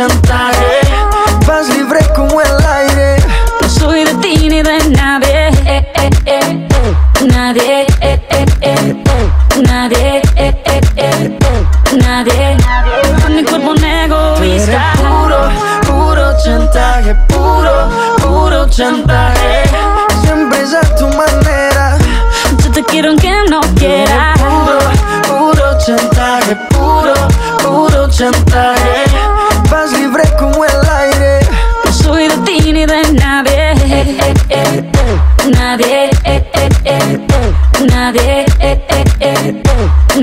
Chantaje. Vas libre como el aire. No soy de ti ni de nadie eh, eh, eh. Nadie. Nadie. Nadie Con mi cuerpo un eres egoísta puro, puro chantaje, puro, puro chantaje. Siempre es a tu manera. Yo te quiero aunque no quieras Puro, puro chantaje, puro, puro chantaje. Nadie eh, eh, eh. Nadie eh, eh, eh.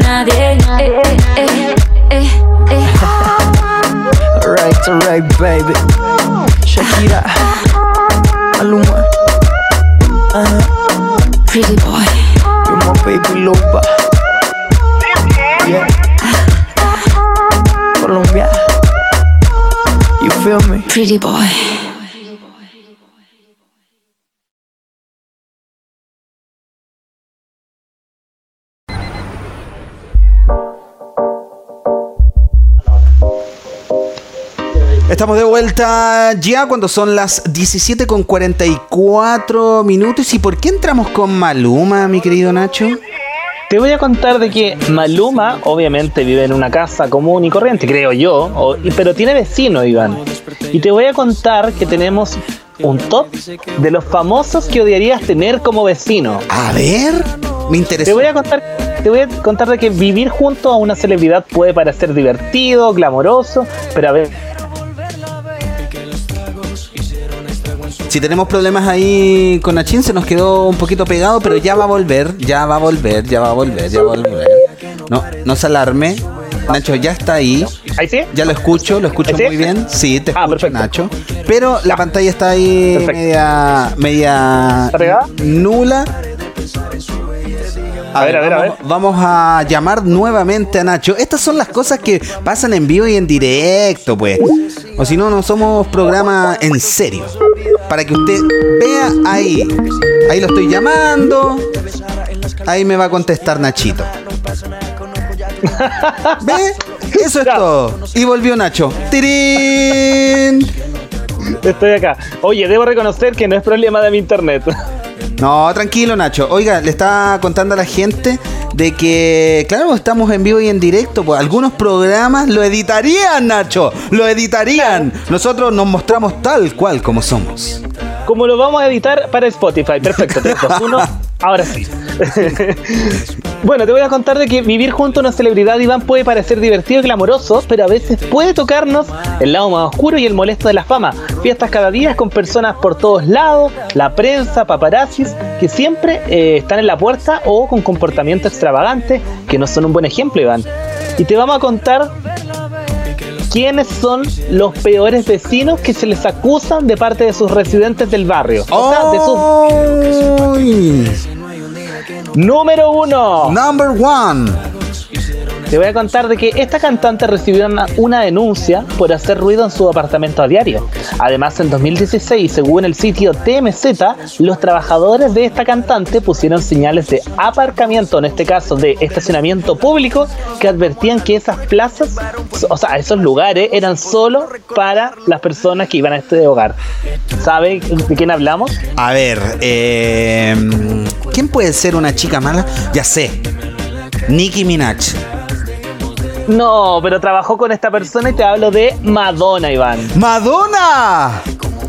Nadie eh, eh, eh, eh, eh. Alright, alright, baby. Shakira, Maluma, uh, Pretty boy you're my baby loba. Yeah. Colombia, you feel me? Pretty boy vuelta ya cuando son las 17 con 44 minutos. ¿Y por qué entramos con Maluma, mi querido Nacho? Te voy a contar de que Maluma obviamente vive en una casa común y corriente, creo yo, o- pero tiene vecino, Iván. Y te voy a contar que tenemos un top de los famosos que odiarías tener como vecino. A ver, me interesa. Te voy a contar, te voy a contar de que vivir junto a una celebridad puede parecer divertido, glamoroso, pero a ver, Si tenemos problemas ahí con Nachin, se nos quedó un poquito pegado, pero ya va a volver, ya va a volver, ya va a volver, ya va a volver. No, no se alarme. Nacho ya está ahí. ¿ahí sí? Ya lo escucho, lo escucho muy bien. Sí, te Ah, escucho. Nacho. Pero la pantalla está ahí Perfecto. media, media nula. A ver, a ver, a vamos, vamos a llamar nuevamente a Nacho. Estas son las cosas que pasan en vivo y en directo, pues. O si no, no somos programa en serio. Para que usted vea ahí. Ahí lo estoy llamando. Ahí me va a contestar Nachito. ¿Ve? Eso es Ya. todo. Y volvió Nacho. ¡Tirín! Estoy acá. Oye, debo reconocer que no es problema de mi internet. No, tranquilo, Nacho. Oiga, le está contando a la gente de que, claro, estamos en vivo y en directo. Pues algunos programas lo editarían, Nacho. Lo editarían. Nosotros nos mostramos tal cual como somos. Como lo vamos a editar para Spotify. Perfecto, 3, 2, 1. Ahora sí. bueno, te voy a contar de que vivir junto a una celebridad, Iván, puede parecer divertido y glamoroso, pero a veces puede tocarnos el lado más oscuro y el molesto de la fama. Fiestas cada día con personas por todos lados, la prensa, paparazzis, que siempre eh, están en la puerta o con comportamientos extravagantes que no son un buen ejemplo, Iván. Y te vamos a contar quiénes son los peores vecinos que se les acusan de parte de sus residentes del barrio. O sea, de sus. Número uno. Number one. Te voy a contar de que esta cantante recibió una, una denuncia por hacer ruido en su apartamento a diario. Además, en 2016, según el sitio TMZ, los trabajadores de esta cantante pusieron señales de aparcamiento, en este caso de estacionamiento público, que advertían que esas plazas, o sea, esos lugares eran solo para las personas que iban a este hogar. ¿Sabe de quién hablamos? A ver, eh, ¿quién puede ser una chica mala? Ya sé. Nicki Minaj. No, pero trabajó con esta persona y te hablo de Madonna, Iván. ¡Madonna!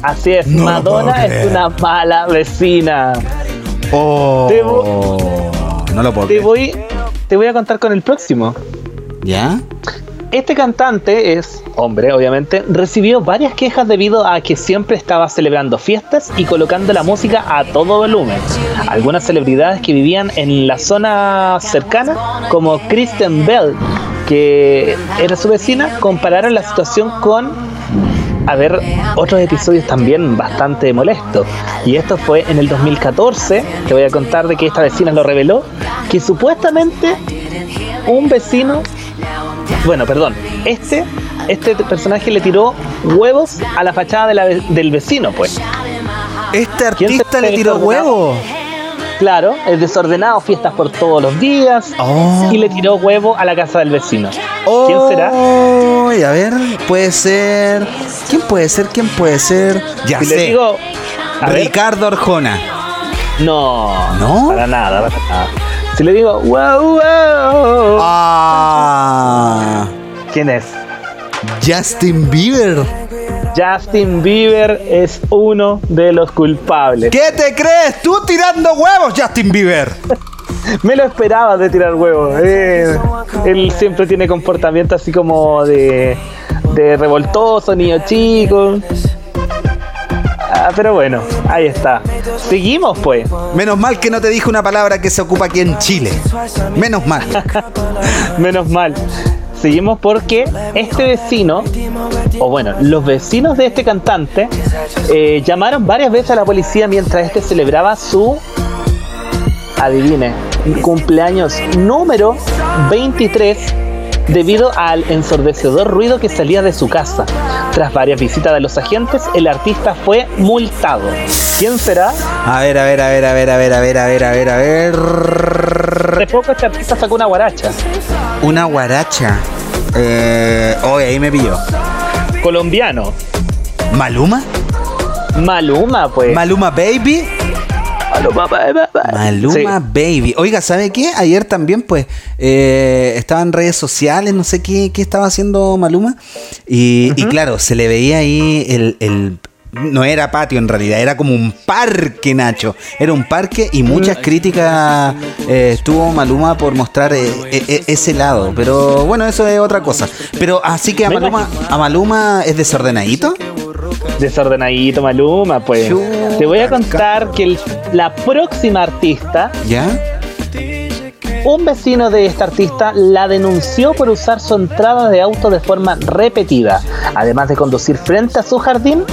Así es, No Madonna es una mala vecina. Oh. Te No lo puedo Te creer. voy, te voy a contar con el próximo. ¿Ya? Este cantante es hombre, obviamente, recibió varias quejas debido a que siempre estaba celebrando fiestas y colocando la música a todo volumen. Algunas celebridades que vivían en la zona cercana, como Kristen Bell, que era su vecina, compararon la situación con a ver otros episodios también bastante molestos. Y esto fue en el 2014, te voy a contar de que esta vecina lo reveló, que supuestamente un vecino, bueno, perdón, este, este personaje le tiró huevos a la fachada de la del vecino, pues. Este ¿Quién se artista le tiró desordenado? Claro, es desordenado, fiestas por todos los días, Oh. y le tiró huevo a la casa del vecino. ¿Quién será? Uy, a ver, puede ser. ¿Quién puede ser? ¿Quién puede ser? Ya Si sé. le digo, a ver, Ricardo Arjona. no, ¿No? para nada, para nada. Si le digo, wow, wow, Ah. ¿quién es? Justin Bieber. Justin Bieber es uno de los culpables. ¿Qué te crees? ¿Tú tirando huevos, Justin Bieber? Me lo esperaba de tirar huevos. eh. él siempre tiene comportamiento así como de, de revoltoso, niño chico. Ah, pero bueno, ahí está. Seguimos pues. Menos mal que no te dije una palabra que se ocupa aquí en Chile. Menos mal. Menos mal. Seguimos porque este vecino, o bueno, los vecinos de este cantante, eh, llamaron varias veces a la policía mientras este celebraba su, adivine, cumpleaños número 23 debido al ensordecedor ruido que salía de su casa. Tras varias visitas de los agentes, el artista fue multado. ¿Quién será? A ver, a ver, a ver, a ver, a ver, a ver, a ver, a ver, a ver. De poco este artista sacó una guaracha. Una guaracha. Eh, oye, ahí me pilló. Colombiano. ¿Maluma? Maluma, pues. ¿Maluma Baby? Maluma, Maluma Sí. Baby. Oiga, ¿sabe qué? Ayer también, pues, eh, estaba en redes sociales, no sé qué, qué estaba haciendo Maluma. Y, y claro, se le veía ahí el, el- No era patio en realidad, era como un parque, Nacho. Era un parque y muchas críticas eh, estuvo Maluma por mostrar eh, eh, eh, ese lado. Pero bueno, eso es otra cosa. Pero así que a Maluma, a Maluma es desordenadito. Desordenadito Maluma, pues. Te voy a contar que el- la próxima artista, ¿Ya? un vecino de esta artista la denunció por usar su entrada de auto de forma repetida, además de conducir frente a su jardín.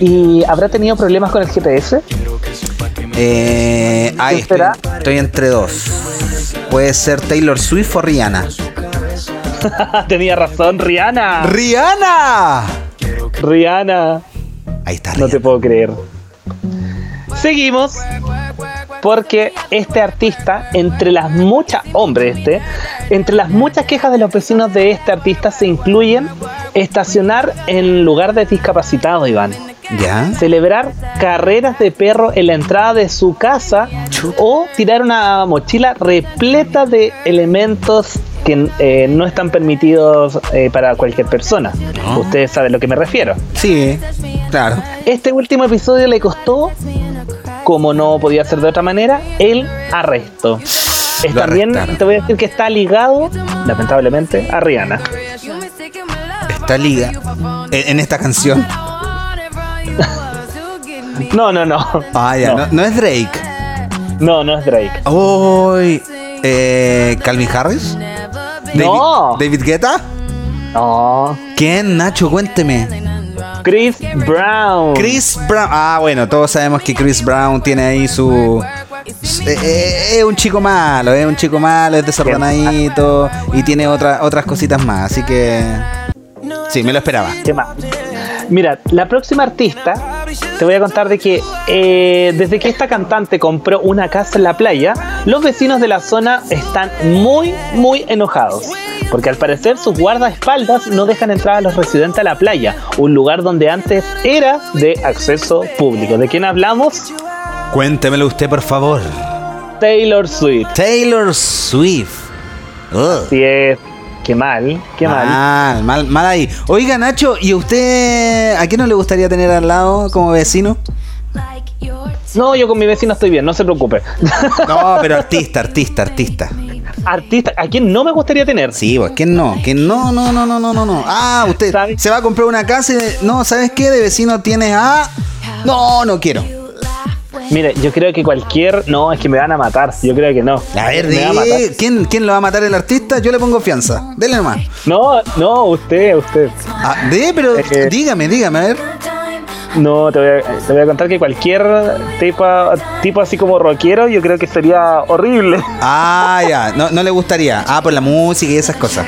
¿Y habrá tenido problemas con el GPS? Eh, ¿Quién estoy, estoy entre dos. Puede ser Taylor Swift o Rihanna. Tenía razón, Rihanna. ¡Rihanna! Rihanna. Ahí está. No te puedo creer. Seguimos porque este artista, entre las muchas, hombre este, entre las muchas quejas de los vecinos de este artista se incluyen estacionar en lugar de discapacitados, Iván. ¿Ya? Celebrar carreras de perro en la entrada de su casa o tirar una mochila repleta de elementos que eh, no están permitidos eh, para cualquier persona. Ustedes saben a lo que me refiero. Sí, claro. Este último episodio le costó como no podía ser de otra manera, el arresto. Es también, te voy a decir que está ligado, lamentablemente, a Rihanna. Está liga en, en esta canción. No, no, no. Ah, ya, no, No. no es Drake. No, no es Drake. Uy, eh, Calvin Harris. No. David, David Guetta. No. ¿Quién, Nacho? Cuénteme. Chris Brown. Chris Brown. Ah, bueno, todos sabemos que Chris Brown tiene ahí su. eh, eh, es un chico malo, es un chico malo, es desordenadito y tiene otra- otras cositas más, así que. Sí, me lo esperaba. ¿Qué más? Mira, la próxima artista, te voy a contar de que eh, desde que esta cantante compró una casa en la playa, los vecinos de la zona están muy, muy enojados. Porque al parecer sus guardaespaldas no dejan entrar a los residentes a la playa, un lugar donde antes era de acceso público. ¿De quién hablamos? Cuéntemelo usted, por favor. Taylor Swift. Taylor Swift. Así es. Qué mal, qué mal. Mal, mal, mal ahí. Oiga, Nacho, ¿y usted a qué no le gustaría tener al lado como vecino? No, yo con mi vecino estoy bien, no se preocupe. No, pero artista, artista, artista. Artista, ¿a quién no me gustaría tener? Sí, pues, ¿quién no? ¿Quién no? No, no, no, no, no, no. Ah, usted ¿Sabe? se va a comprar una casa y no, ¿sabes qué? De vecino tienes a No, no quiero. Mire, yo creo que cualquier. No, es que me van a matar. Yo creo que no. A ver, me va a matar. di- ¿quién, ¿quién lo va a matar el artista? Yo le pongo fianza. Dele nomás. No, no, usted, usted. Ah, de, pero Eh. dígame, dígame, a ver. No, te voy, a, te voy a contar que cualquier tipo, tipo así como rockero, yo creo que sería horrible. Ah, ya, no, no le gustaría. Ah, por la música y esas cosas.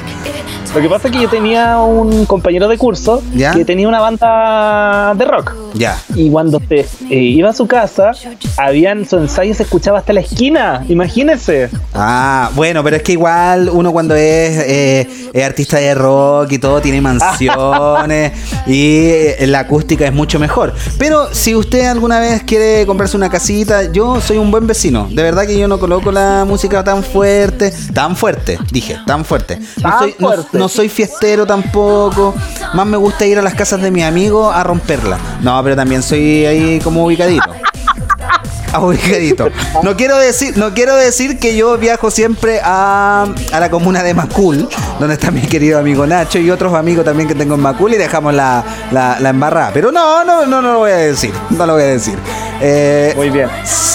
Lo que pasa es que yo tenía un compañero de curso ¿Ya? que tenía una banda de rock. Ya. Y cuando se eh, iba a su casa, habían su ensayo se escuchaba hasta la esquina. Imagínense. Ah, bueno, pero es que igual uno cuando es, eh, es artista de rock y todo tiene mansiones y eh, la acústica es mucho mejor. Pero si usted alguna vez quiere comprarse una casita, yo soy un buen vecino. De verdad que yo no coloco la música tan fuerte, tan fuerte, dije, tan fuerte. No Tan soy, fuerte. no soy fiestero tampoco. Más me gusta ir a las casas de mis amigos a romperla. No, pero también soy ahí como ubicadito. Ah, ubicadito. No quiero decir, no quiero decir que yo viajo siempre a, a la comuna de Macul, donde está mi querido amigo Nacho y otros amigos también que tengo en Macul y dejamos la, la, la embarrada. Pero no, no, no, no lo voy a decir. No lo voy a decir. Eh, Muy bien.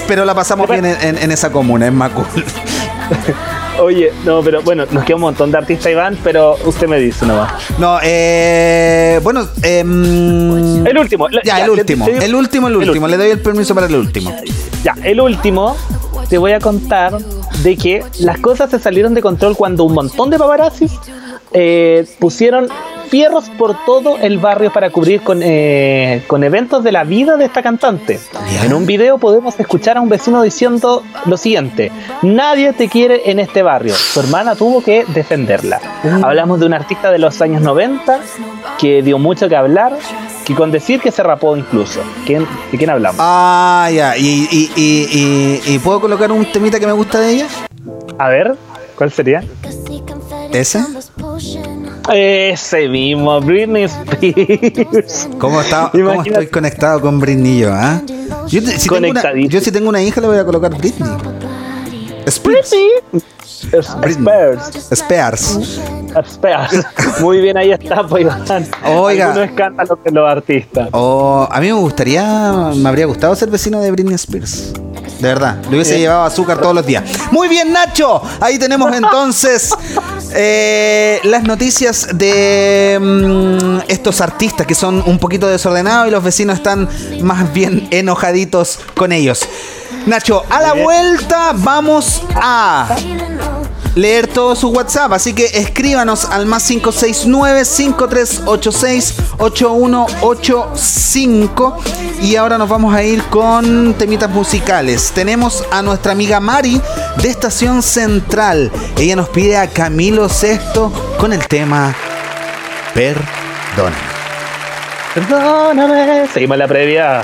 Pero la pasamos bien en, en- en esa comuna, en Macul. Oye, no, pero bueno, nos queda un montón de artistas, Iván, pero usted me dice nomás. No, eh, bueno, em, El último. ya, el último, el último, el el último. Le doy el permiso para el último. Ya, el último, te voy a contar de que las cosas se salieron de control cuando un montón de paparazzis eh, pusieron fierros por todo el barrio para cubrir con, eh, con eventos de la vida de esta cantante. En un video podemos escuchar a un vecino diciendo lo siguiente, nadie te quiere en este barrio, su hermana tuvo que defenderla. Hablamos de un artista de los años 90 que dio mucho que hablar, que con decir que se rapó incluso. ¿Quién- ¿De quién hablamos? Ah, ya. ¿Y, y, y, y- y puedo colocar un temita que me gusta de ella? A ver, ¿cuál sería? ¿Ese? Ese mismo, Britney Spears. ¿Cómo, está, cómo estoy conectado con Britney yo, ah? Yo, si tengo una, Conectadito. yo si tengo una hija le voy a colocar Britney. Spears. Spears. Spears. Spears. Muy bien, ahí está, pues Iván. Oiga. Escándalos que los artistas. Oh, a mí me gustaría, me habría gustado ser vecino de Britney Spears. De verdad, le hubiese llevado azúcar todos los días. Muy bien, Nacho. Ahí tenemos entonces eh, las noticias de mm, estos artistas que son un poquito desordenados y los vecinos están más bien enojaditos con ellos. Nacho, a la vuelta vamos a leer todo su WhatsApp. Así que escríbanos al más 569-5386-8185. Y ahora nos vamos a ir con temitas musicales. Tenemos a nuestra amiga Mari de Estación Central. Ella nos pide a Camilo Sexto con el tema Perdona. Perdóname. Seguimos la previa.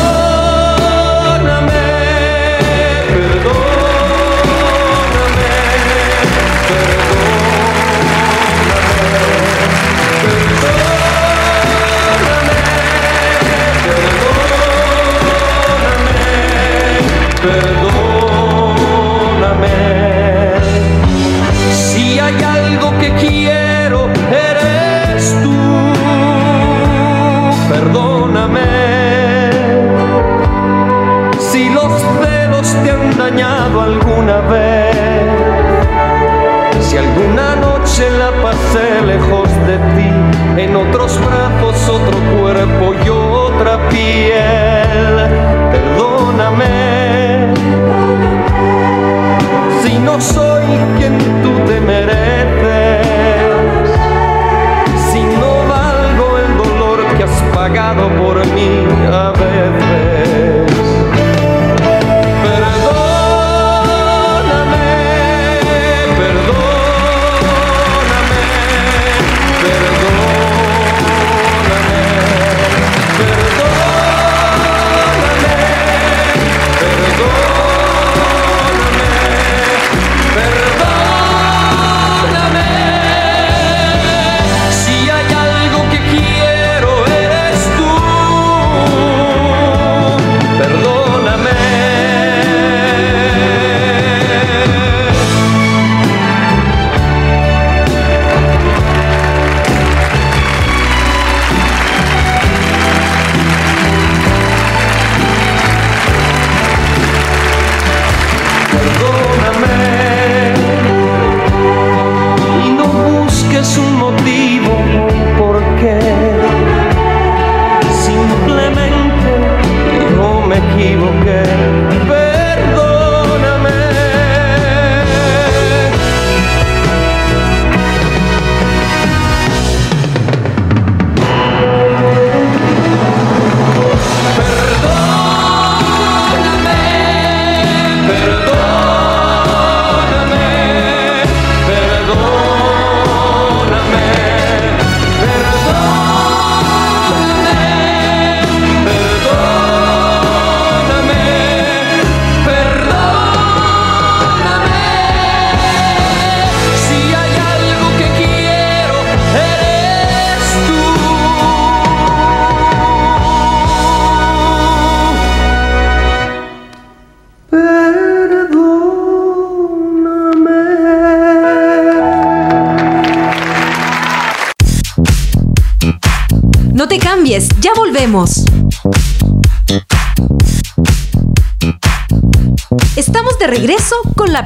Quiero, eres tú. Perdóname. Si los celos te han dañado alguna vez. Si alguna noche la pasé lejos de ti, en otros brazos, otro cuerpo y otra piel.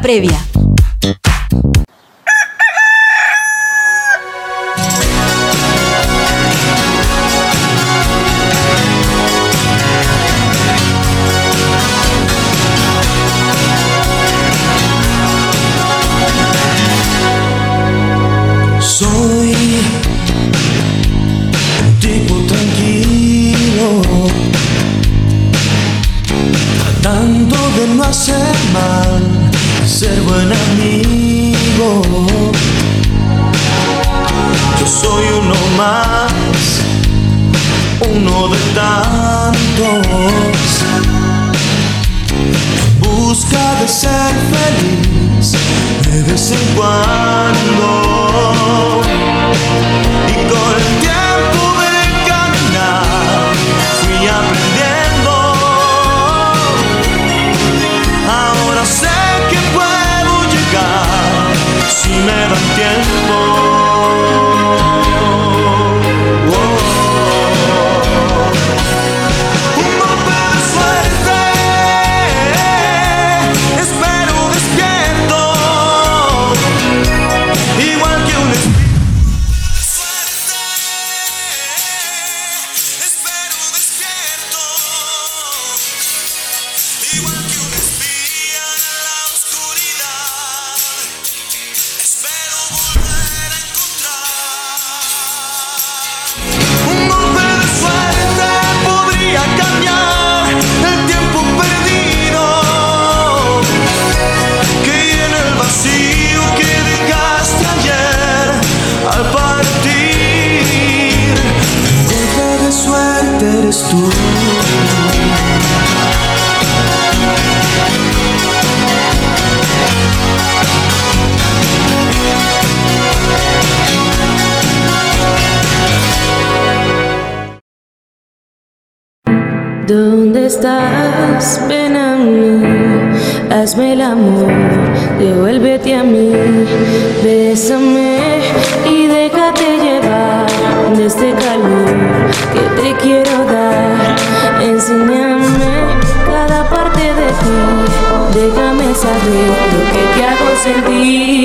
Previa. Hazme el amor, devuélvete a mí, bésame y déjate llevar de este calor que te quiero dar. Enséñame cada parte de ti, déjame saber lo que te hago sentir.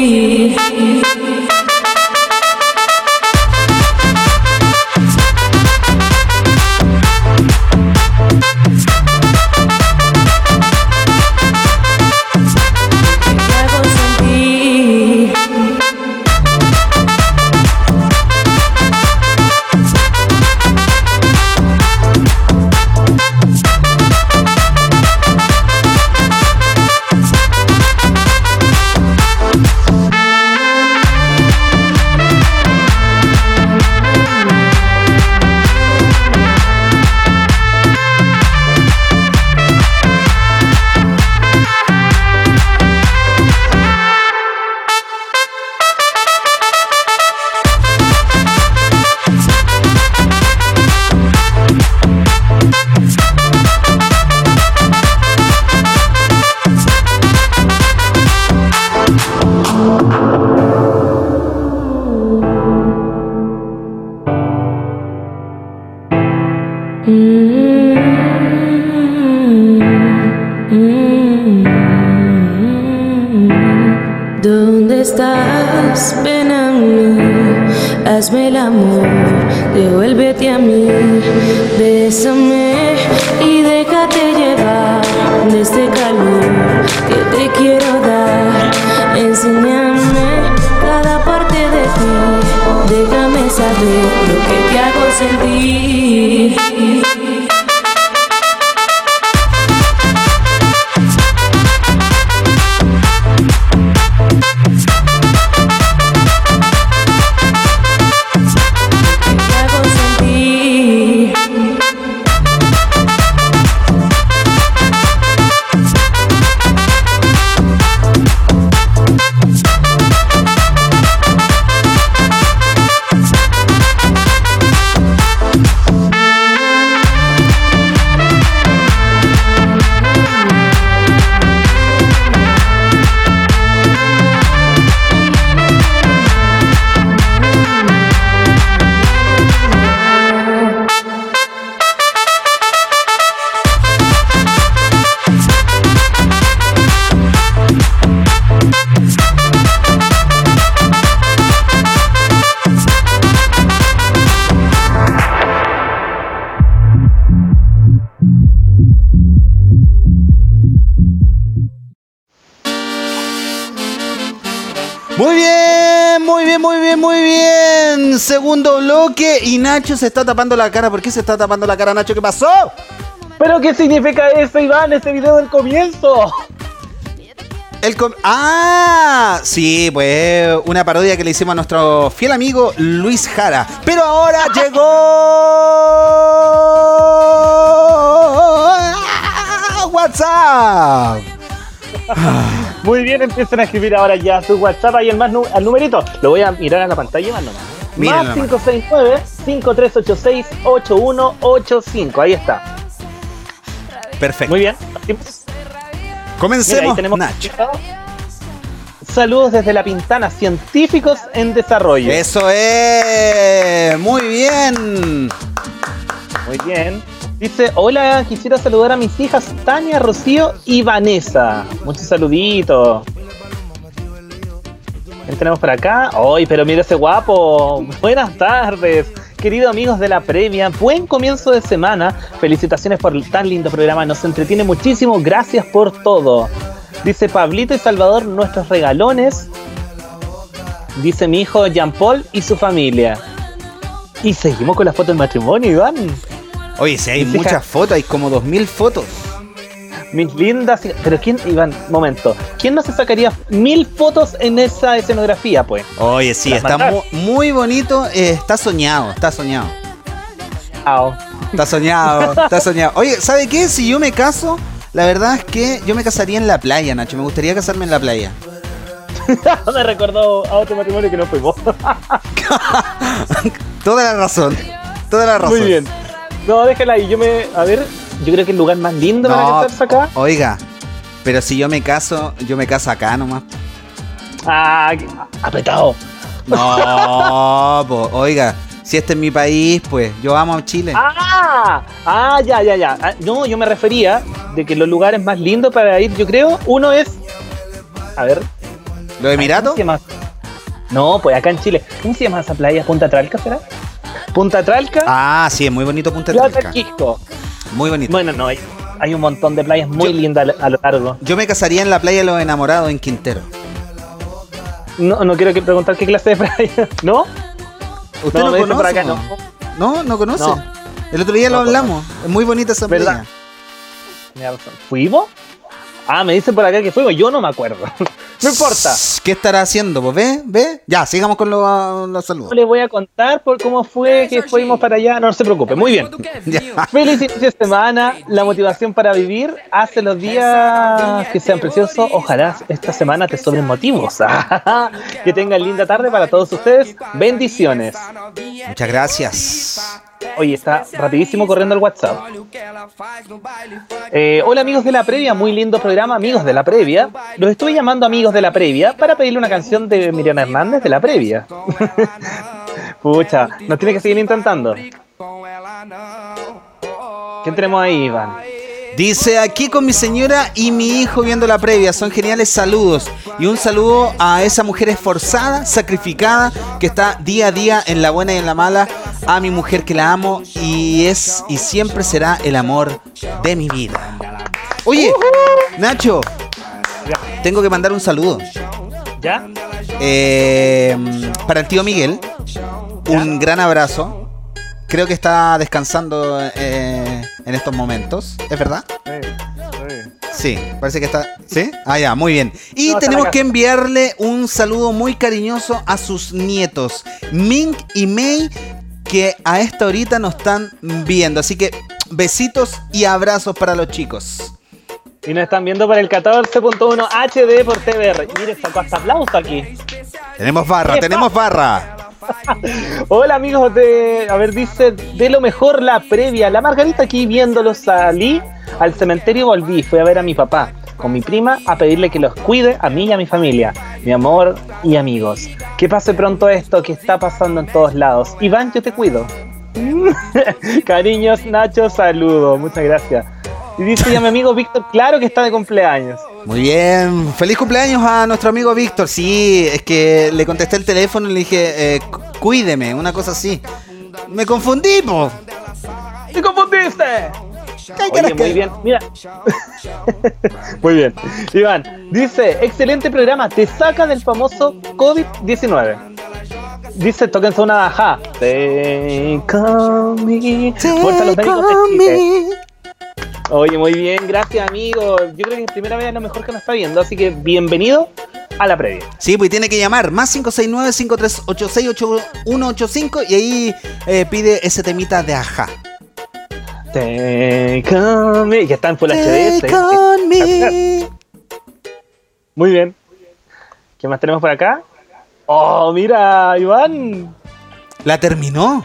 Bloque y Nacho se está tapando la cara. ¿Por qué se está tapando la cara, Nacho? ¿Qué pasó? ¿Pero qué significa eso, Iván? Ese video del comienzo. El com- ah, sí, pues una parodia que le hicimos a nuestro fiel amigo Luis Jara. Pero ahora llegó WhatsApp. Muy bien, empiezan a escribir ahora ya su WhatsApp ahí el más nu- al numerito. Lo voy a mirar a la pantalla más nomás. Mírenlo Más nomás. 569-5386-8185. Ahí está. Perfecto. Muy bien. Mira, Comencemos, ahí tenemos Nacho. Saludos desde La Pintana, científicos en desarrollo. Eso es. Muy bien. Muy bien. Dice, hola, quisiera saludar a mis hijas Tania, Rocío y Vanessa. Muchos saluditos. ¿Quién tenemos por acá? ¡Ay, pero mira ese guapo! Buenas tardes, queridos amigos de la previa. Buen comienzo de semana. Felicitaciones por tan lindo programa. Nos entretiene muchísimo. Gracias por todo. Dice Pablito y Salvador, nuestros regalones. Dice mi hijo Jean Paul y su familia. Y seguimos con la foto del matrimonio, Iván. Oye, si hay muchas fotos, hay como 2000 fotos. Mis lindas. Pero quién, Iván, momento. ¿Quién no se sacaría mil fotos en esa escenografía, pues? Oye, sí, Las está mu- muy bonito. eh, está soñado, está soñado. Ao. Está soñado, está soñado. Oye, ¿sabe qué? Si yo me caso, la verdad es que yo me casaría en la playa, Nacho. Me gustaría casarme en la playa. Me recordó a otro matrimonio que no fuimos. Toda la razón. Toda la razón. Muy bien. No, déjala ahí. Yo me. A ver, yo creo que el lugar más lindo para No, casarse acá. Oiga, pero si yo me caso, yo me caso acá nomás. Ah, apretado. No, po, oiga, si este es mi país, pues yo amo a Chile. Ah, ah, ya, ya, ya. Ah, No, yo me refería de que los lugares más lindos para ir, yo creo, uno es. A ver. ¿Los Emiratos? No, pues acá en Chile. ¿Cómo se llama esa playa? ¿Punta Tralca será? Punta Tralca, Ah, sí, es muy bonito Punta Plata Tralca. Quisco. Muy bonito. Bueno, no, hay, hay un montón de playas muy lindas a lo largo. Yo me casaría en la playa de los enamorados en Quintero. No, no quiero que preguntar qué clase de playa. ¿No? ¿Usted No, no, conoce? acá, no? No, no conoce. No. El otro día lo No hablamos. Es muy bonita esa playa. ¿Fuimos? Ah, me dicen por acá que fuimos. Yo no me acuerdo. no importa. ¿Qué estará haciendo? Pues ve, ve. Ya, sigamos con los, los saludos. No les voy a contar por cómo fue que fuimos para allá. No se preocupe. Muy bien. Feliz inicio de semana. La motivación para vivir hace los días que sean preciosos. Ojalá esta semana te sobren motivos. que tengan linda tarde para todos ustedes. Bendiciones. Muchas gracias. Oye, está rapidísimo corriendo el WhatsApp. Eh, hola amigos de la previa, muy lindo programa, amigos de la previa. Los estuve llamando amigos de la previa para pedirle una canción de Miriam Hernández de la previa. Pucha, nos tiene que seguir intentando. ¿Qué tenemos ahí, Iván? Dice aquí con mi señora y mi hijo viendo la previa. Son geniales saludos. Y un saludo a esa mujer esforzada, sacrificada, que está día a día en la buena y en la mala. A mi mujer que la amo y es y siempre será el amor de mi vida. Oye, Nacho, tengo que mandar un saludo. ¿Ya? Eh, para el tío Miguel, un gran abrazo. Creo que está descansando eh, en estos momentos. ¿Es verdad? Sí, parece que está. ¿Sí? Ah, ya, muy bien. Y No, tenemos que enviarle un saludo muy cariñoso a sus nietos, Ming y May, que a esta horita nos están viendo. Así que besitos y abrazos para los chicos. Y nos están viendo por el 14.1 HD por TVR. Mire, sacó hasta aplauso aquí. Tenemos barra, ¿Qué tenemos barra. Hola amigos de, a ver, dice, de lo mejor la previa. La Margarita aquí viéndolo salí al cementerio volví. Fui a ver a mi papá con mi prima a pedirle que los cuide a mí y a mi familia, mi amor y amigos. Que pase pronto esto que está pasando en todos lados. Iván, yo te cuido. Cariños, Nacho, saludo. Muchas gracias. Y dice ya mi amigo Víctor, claro que está de cumpleaños. Muy bien, feliz cumpleaños a nuestro amigo Víctor. Sí, es que le contesté el teléfono y le dije, eh, cu- cuídeme, una cosa así. Me confundí, po. ¡Te confundiste! ¿Qué Oye, muy bien, mira. muy bien. Iván, dice, excelente programa, te saca del famoso COVID-19. Dice, tóquense una ajá. Take on me. Fuerza a los médicos de Chile. Oye, muy bien, gracias amigo. Yo creo que es primera vez a lo mejor que nos está viendo, así que bienvenido a la previa. Sí, pues tiene que llamar más 569-5386-8185 y ahí eh, pide ese temita de ajá. Take on me. Ya está en Full HD. Take on me. Muy bien. ¿Qué más tenemos por acá? Oh, mira, Iván. ¿La terminó?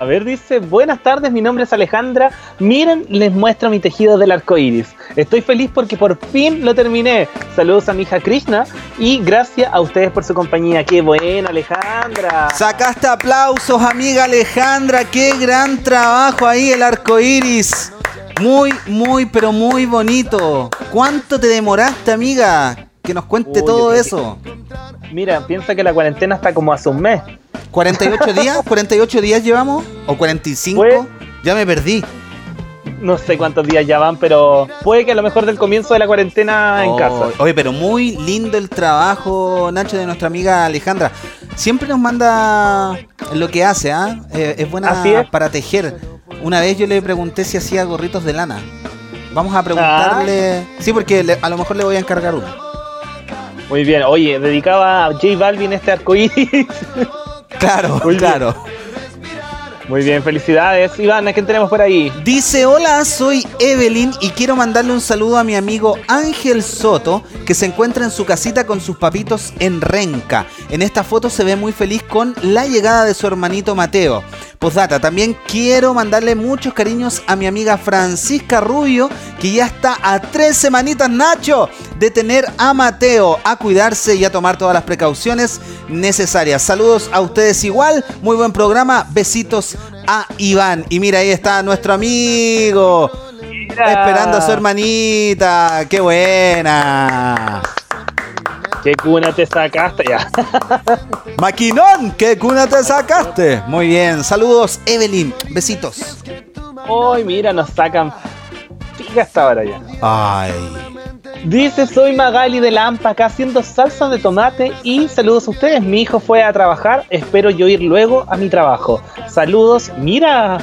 A ver, dice, buenas tardes, mi nombre es Alejandra. Miren, les muestro mi tejido del arco iris. Estoy feliz porque por fin lo terminé. Saludos a mi hija Krishna y gracias a ustedes por su compañía. Qué bueno, Alejandra. Sacaste aplausos, amiga Alejandra. Qué gran trabajo ahí, el arco iris. Muy, muy, pero muy bonito. ¿Cuánto te demoraste, amiga? Que nos cuente Uy, todo eso. Mira, piensa que la cuarentena está como hace un mes. ¿48 días? ¿48 días llevamos? ¿O 45? Fue- Ya me perdí. No sé cuántos días ya van, pero puede que a lo mejor del comienzo de la cuarentena en casa. Oye, pero muy lindo el trabajo, Nacho, de nuestra amiga Alejandra. Siempre nos manda lo que hace, ¿ah? Eh, es buena es. para tejer. Una vez yo le pregunté si hacía gorritos de lana. Vamos a preguntarle. Ah. Sí, porque le- a lo mejor le voy a encargar uno. Muy bien, oye, dedicaba a J Balvin este arco iris. Claro, Muy bien. claro. Muy bien, felicidades. Iván, ¿a quién tenemos por ahí? Dice, hola, soy Evelyn y quiero mandarle un saludo a mi amigo Ángel Soto, que se encuentra en su casita con sus papitos en Renca. En esta foto se ve muy feliz con la llegada de su hermanito Mateo. Postdata, también quiero mandarle muchos cariños a mi amiga Francisca Rubio, que ya está a tres semanitas, Nacho, de tener a Mateo a cuidarse y a tomar todas las precauciones necesarias. Saludos a ustedes igual, muy buen programa, besitos a Iván. Y mira, ahí está nuestro amigo, esperando a su hermanita, qué buena. ¿Qué cuna te sacaste ya? Maquinón, ¿qué cuna te sacaste? Muy bien, saludos Evelyn, besitos. Hoy, mira, nos sacan pica hasta ahora ya. Ay. Dice, soy Magali de Lampa, acá haciendo salsa de tomate y saludos a ustedes. Mi hijo fue a trabajar, espero yo ir luego a mi trabajo. Saludos, mira.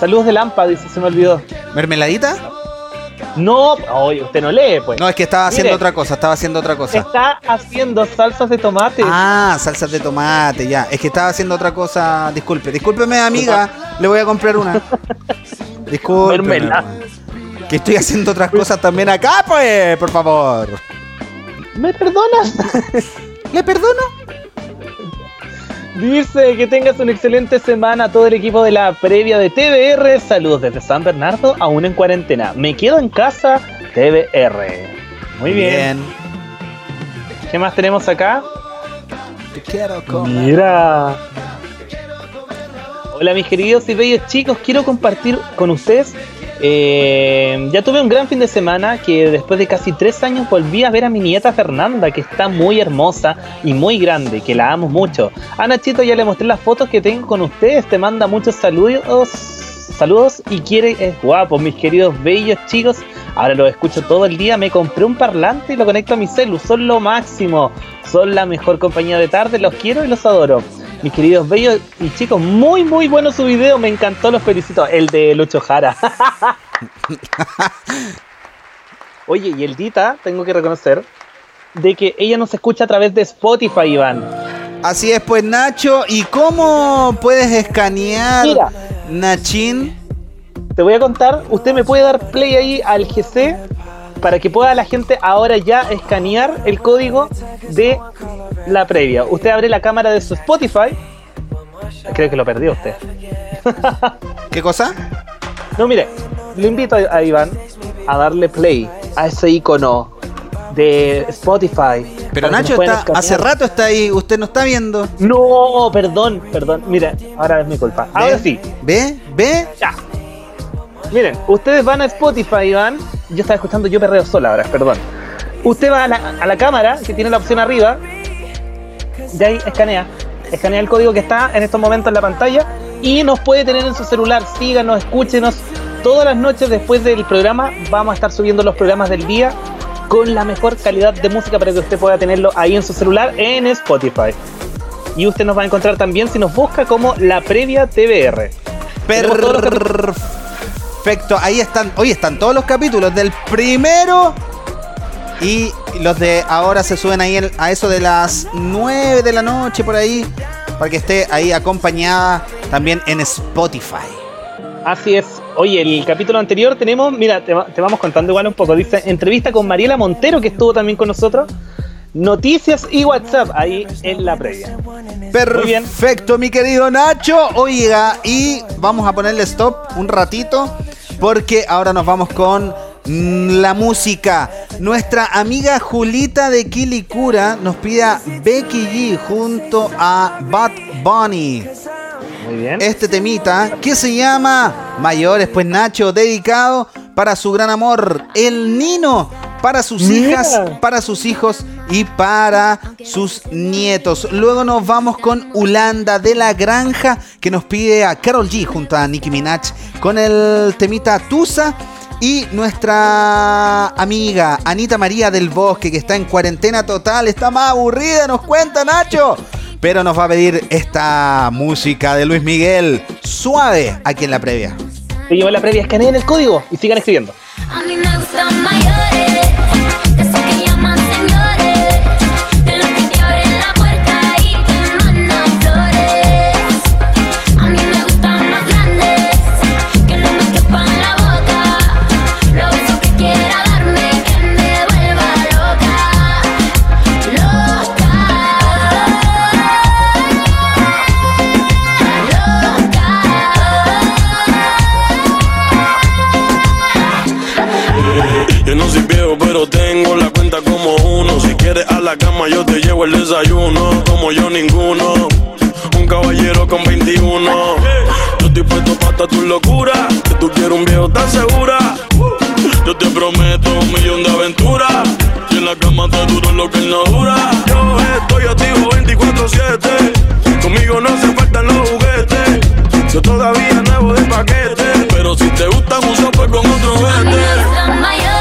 Saludos de Lampa, dice, se me olvidó. ¿Mermeladita? No, oye, usted no lee, pues. No, es que estaba haciendo Mire. otra cosa, estaba haciendo otra cosa. Está haciendo salsas de tomate. Ah, salsas de tomate, ya. Es que estaba haciendo otra cosa. Disculpe, discúlpeme, amiga. Le voy a comprar una. Disculpe. Que estoy haciendo otras cosas también acá, pues, por favor. ¿Me perdonas? ¿Le perdono? Dice que tengas una excelente semana a todo el equipo de la previa de TBR. Saludos desde San Bernardo, aún en cuarentena. Me quedo en casa, TBR. Muy bien. ¿Qué más tenemos acá? Te quiero comer. Mira. Hola mis queridos y bellos chicos, quiero compartir con ustedes. Eh, ya tuve un gran fin de semana que después de casi tres años volví a ver a mi nieta Fernanda, que está muy hermosa y muy grande, que la amo mucho. A Nachito ya le mostré las fotos que tengo con ustedes, te manda muchos saludos, saludos y quiere, es guapo, mis queridos bellos chicos. Ahora lo escucho todo el día, me compré un parlante y lo conecto a mi celu, son lo máximo, son la mejor compañía de tarde, los quiero y los adoro. Mis queridos bellos y chicos, muy muy bueno su video, me encantó, los felicito. El de Lucho Jara. Oye, y el Dita, tengo que reconocer, de que ella nos escucha a través de Spotify, Iván. Así es, pues, Nacho. ¿Y cómo puedes escanear, Mira. Nachín? Te voy a contar, usted me puede dar play ahí al GC para que pueda la gente ahora ya escanear el código de la previa. Usted abre la cámara de su Spotify. Creo que lo perdió usted. ¿Qué cosa? No, mire, le invito a, a Iván a darle play a ese icono de Spotify. Pero Nacho está, hace rato está ahí, usted no está viendo. No, perdón, perdón. Mira, ahora es mi culpa. Ahora sí. ¿Ve? ¿Ve? Ya. Miren, ustedes van a Spotify, Iván. Yo estaba escuchando Yo Perreo Sola ahora, perdón. Usted va a la, cámara, que tiene la opción arriba. De ahí escanea. Escanea el código que está en estos momentos en la pantalla. Y nos puede tener en su celular. Síganos, escúchenos. Todas las noches después del programa vamos a estar subiendo los programas del día con la mejor calidad de música para que usted pueda tenerlo ahí en su celular en Spotify. Y usted nos va a encontrar también si nos busca como la previa TBR. Capítulos. Perfecto, ahí están, hoy están todos los capítulos del primero y los de ahora se suben ahí en- a eso de las 9 de la noche por ahí para que esté ahí acompañada también en Spotify. Así es. Oye, el capítulo anterior tenemos, mira, te, te vamos contando igual un poco. Dice, entrevista con Mariela Montero, que estuvo también con nosotros. Noticias y WhatsApp, ahí en la previa. Perfecto, mi querido Nacho. Oiga, y vamos a ponerle stop un ratito porque ahora nos vamos con la música. Nuestra amiga Julita de Kilikura nos pide a Becky G junto a Bad Bunny. Muy bien. Este temita que se llama Mayores, pues Nacho, dedicado para su gran amor, el Nino, para sus Mira. hijas, para sus hijos y para sus nietos. Luego nos vamos con Ulanda de la Granja, que nos pide a Carol G junto a Nicki Minaj con el temita Tusa. Y nuestra amiga Anita María del Bosque, que está en cuarentena total, está más aburrida, nos cuenta Nacho. Pero nos va a pedir esta música de Luis Miguel, suave, aquí en la previa. Seguimos la previa, escaneen el código y sigan escribiendo. A mí me la cama yo te llevo el desayuno, como yo ninguno. Un caballero con 21. Yo estoy puesto para tu locura, que tú quieres un viejo tan segura. Yo te prometo un millón de aventuras. Si en la cama te duro lo que no dura. Yo estoy activo 24-7. Conmigo no se faltan los juguetes. Yo todavía nuevo de paquete. Pero si te gusta un sopa pues con otro vete.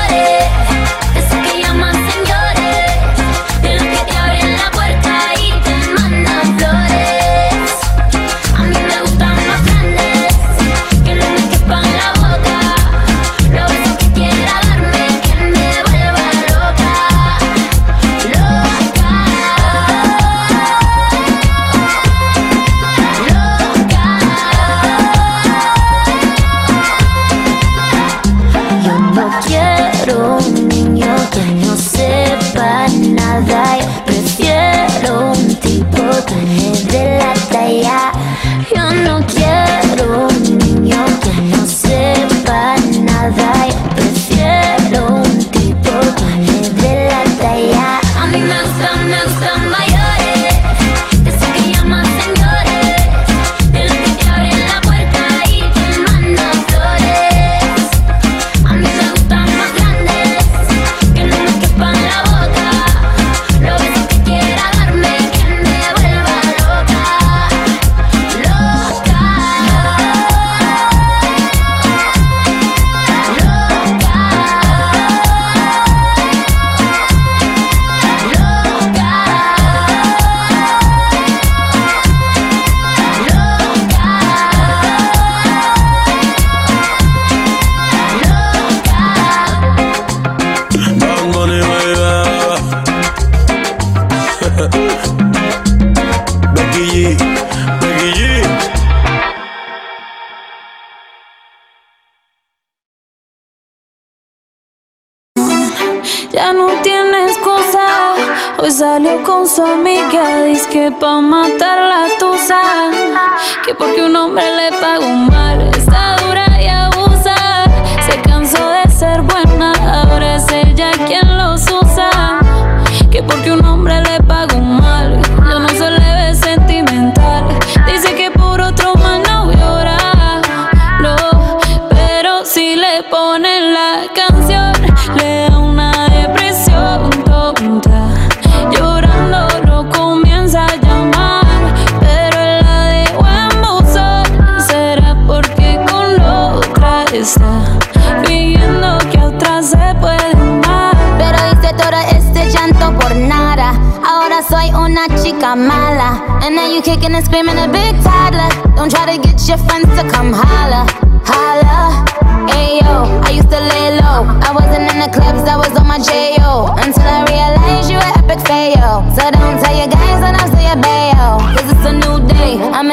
keep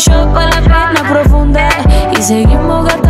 shot para la pena profunda y seguimos gastando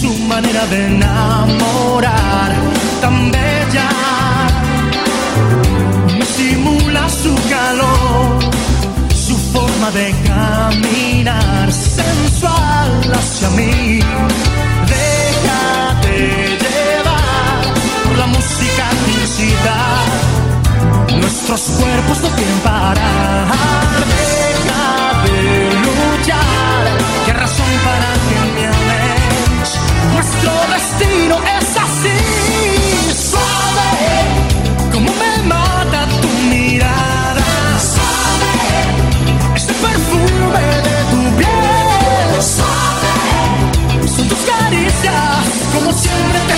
Su manera de enamorar tan bella. Me simula su calor, su forma de caminar sensual hacia mí. Déjate llevar por la música incita. Nuestros cuerpos no quieren parar. Deja de luchar. ¿Qué razón para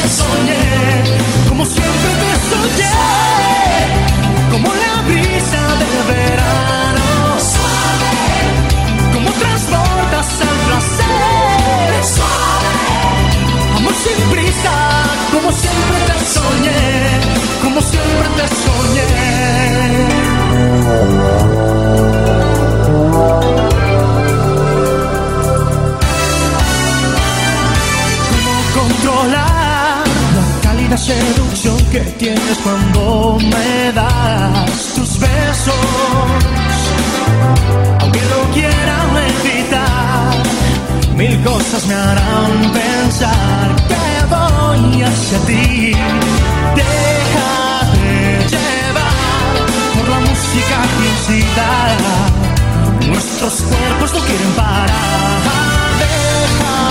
soñé. Como siempre te soñé. Como la brisa del verano. Suave, como transportas al placer. Suave, amor sin prisa, como siempre te soñé. Como siempre te ¿Cómo la seducción que tienes cuando me das tus besos? Aunque lo quieran evitar, mil cosas me harán pensar que voy hacia ti. Déjate llevar por la música que incita. Nuestros cuerpos no quieren parar. Déjate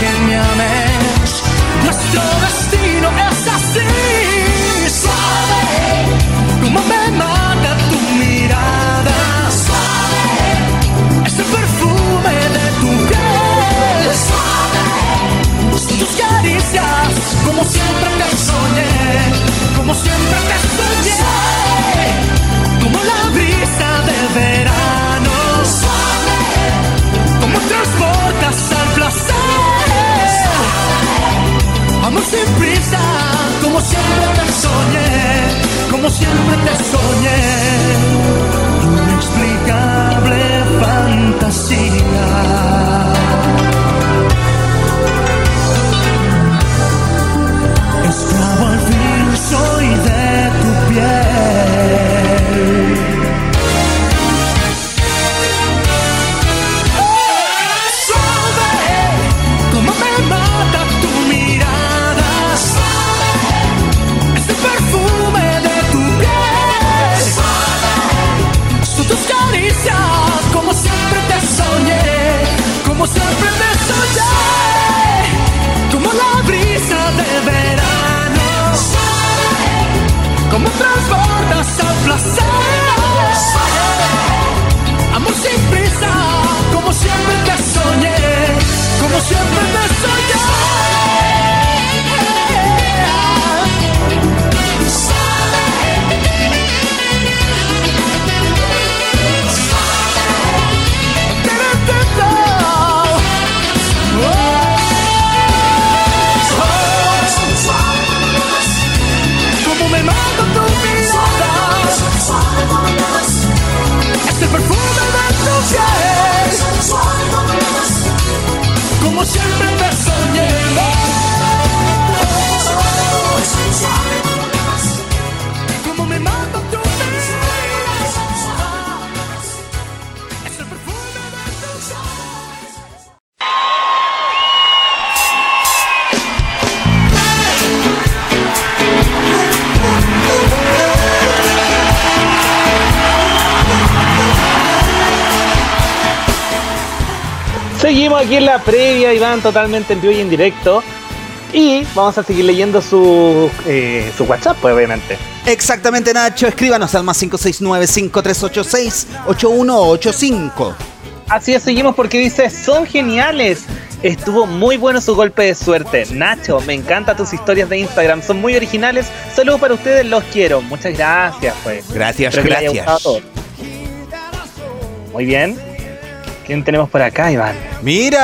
que me ames? Nuestro destino es así. Suave, como me mata tu mirada. Suave, ese perfume de tu piel. Suave, son tus caricias, como siempre te soñé. Como siempre te soñé. Como la brisa del verano. Suave, como transportas Como siempre te soñé, como siempre te soñé. Inexplicable fantasía. Esclavo al fin soy de tu piel. Como siempre te soñé, como siempre te soñé, como la brisa de verano. Como transportas al placer. Amor sin prisa, como siempre te soñé, como siempre te soñé. Aquí en la previa, Iván, totalmente en vivo y en directo. Y vamos a seguir leyendo su, eh, su WhatsApp, pues, obviamente. Exactamente, Nacho. Escríbanos al más 569-5386-8185. Así es, seguimos porque dice, son geniales. Estuvo muy bueno su golpe de suerte. Nacho, me encantan tus historias de Instagram, son muy originales. Saludos para ustedes, los quiero. Muchas gracias, pues. Gracias, Espero gracias. Muy bien. ¿Quién tenemos por acá, Iván? Mira.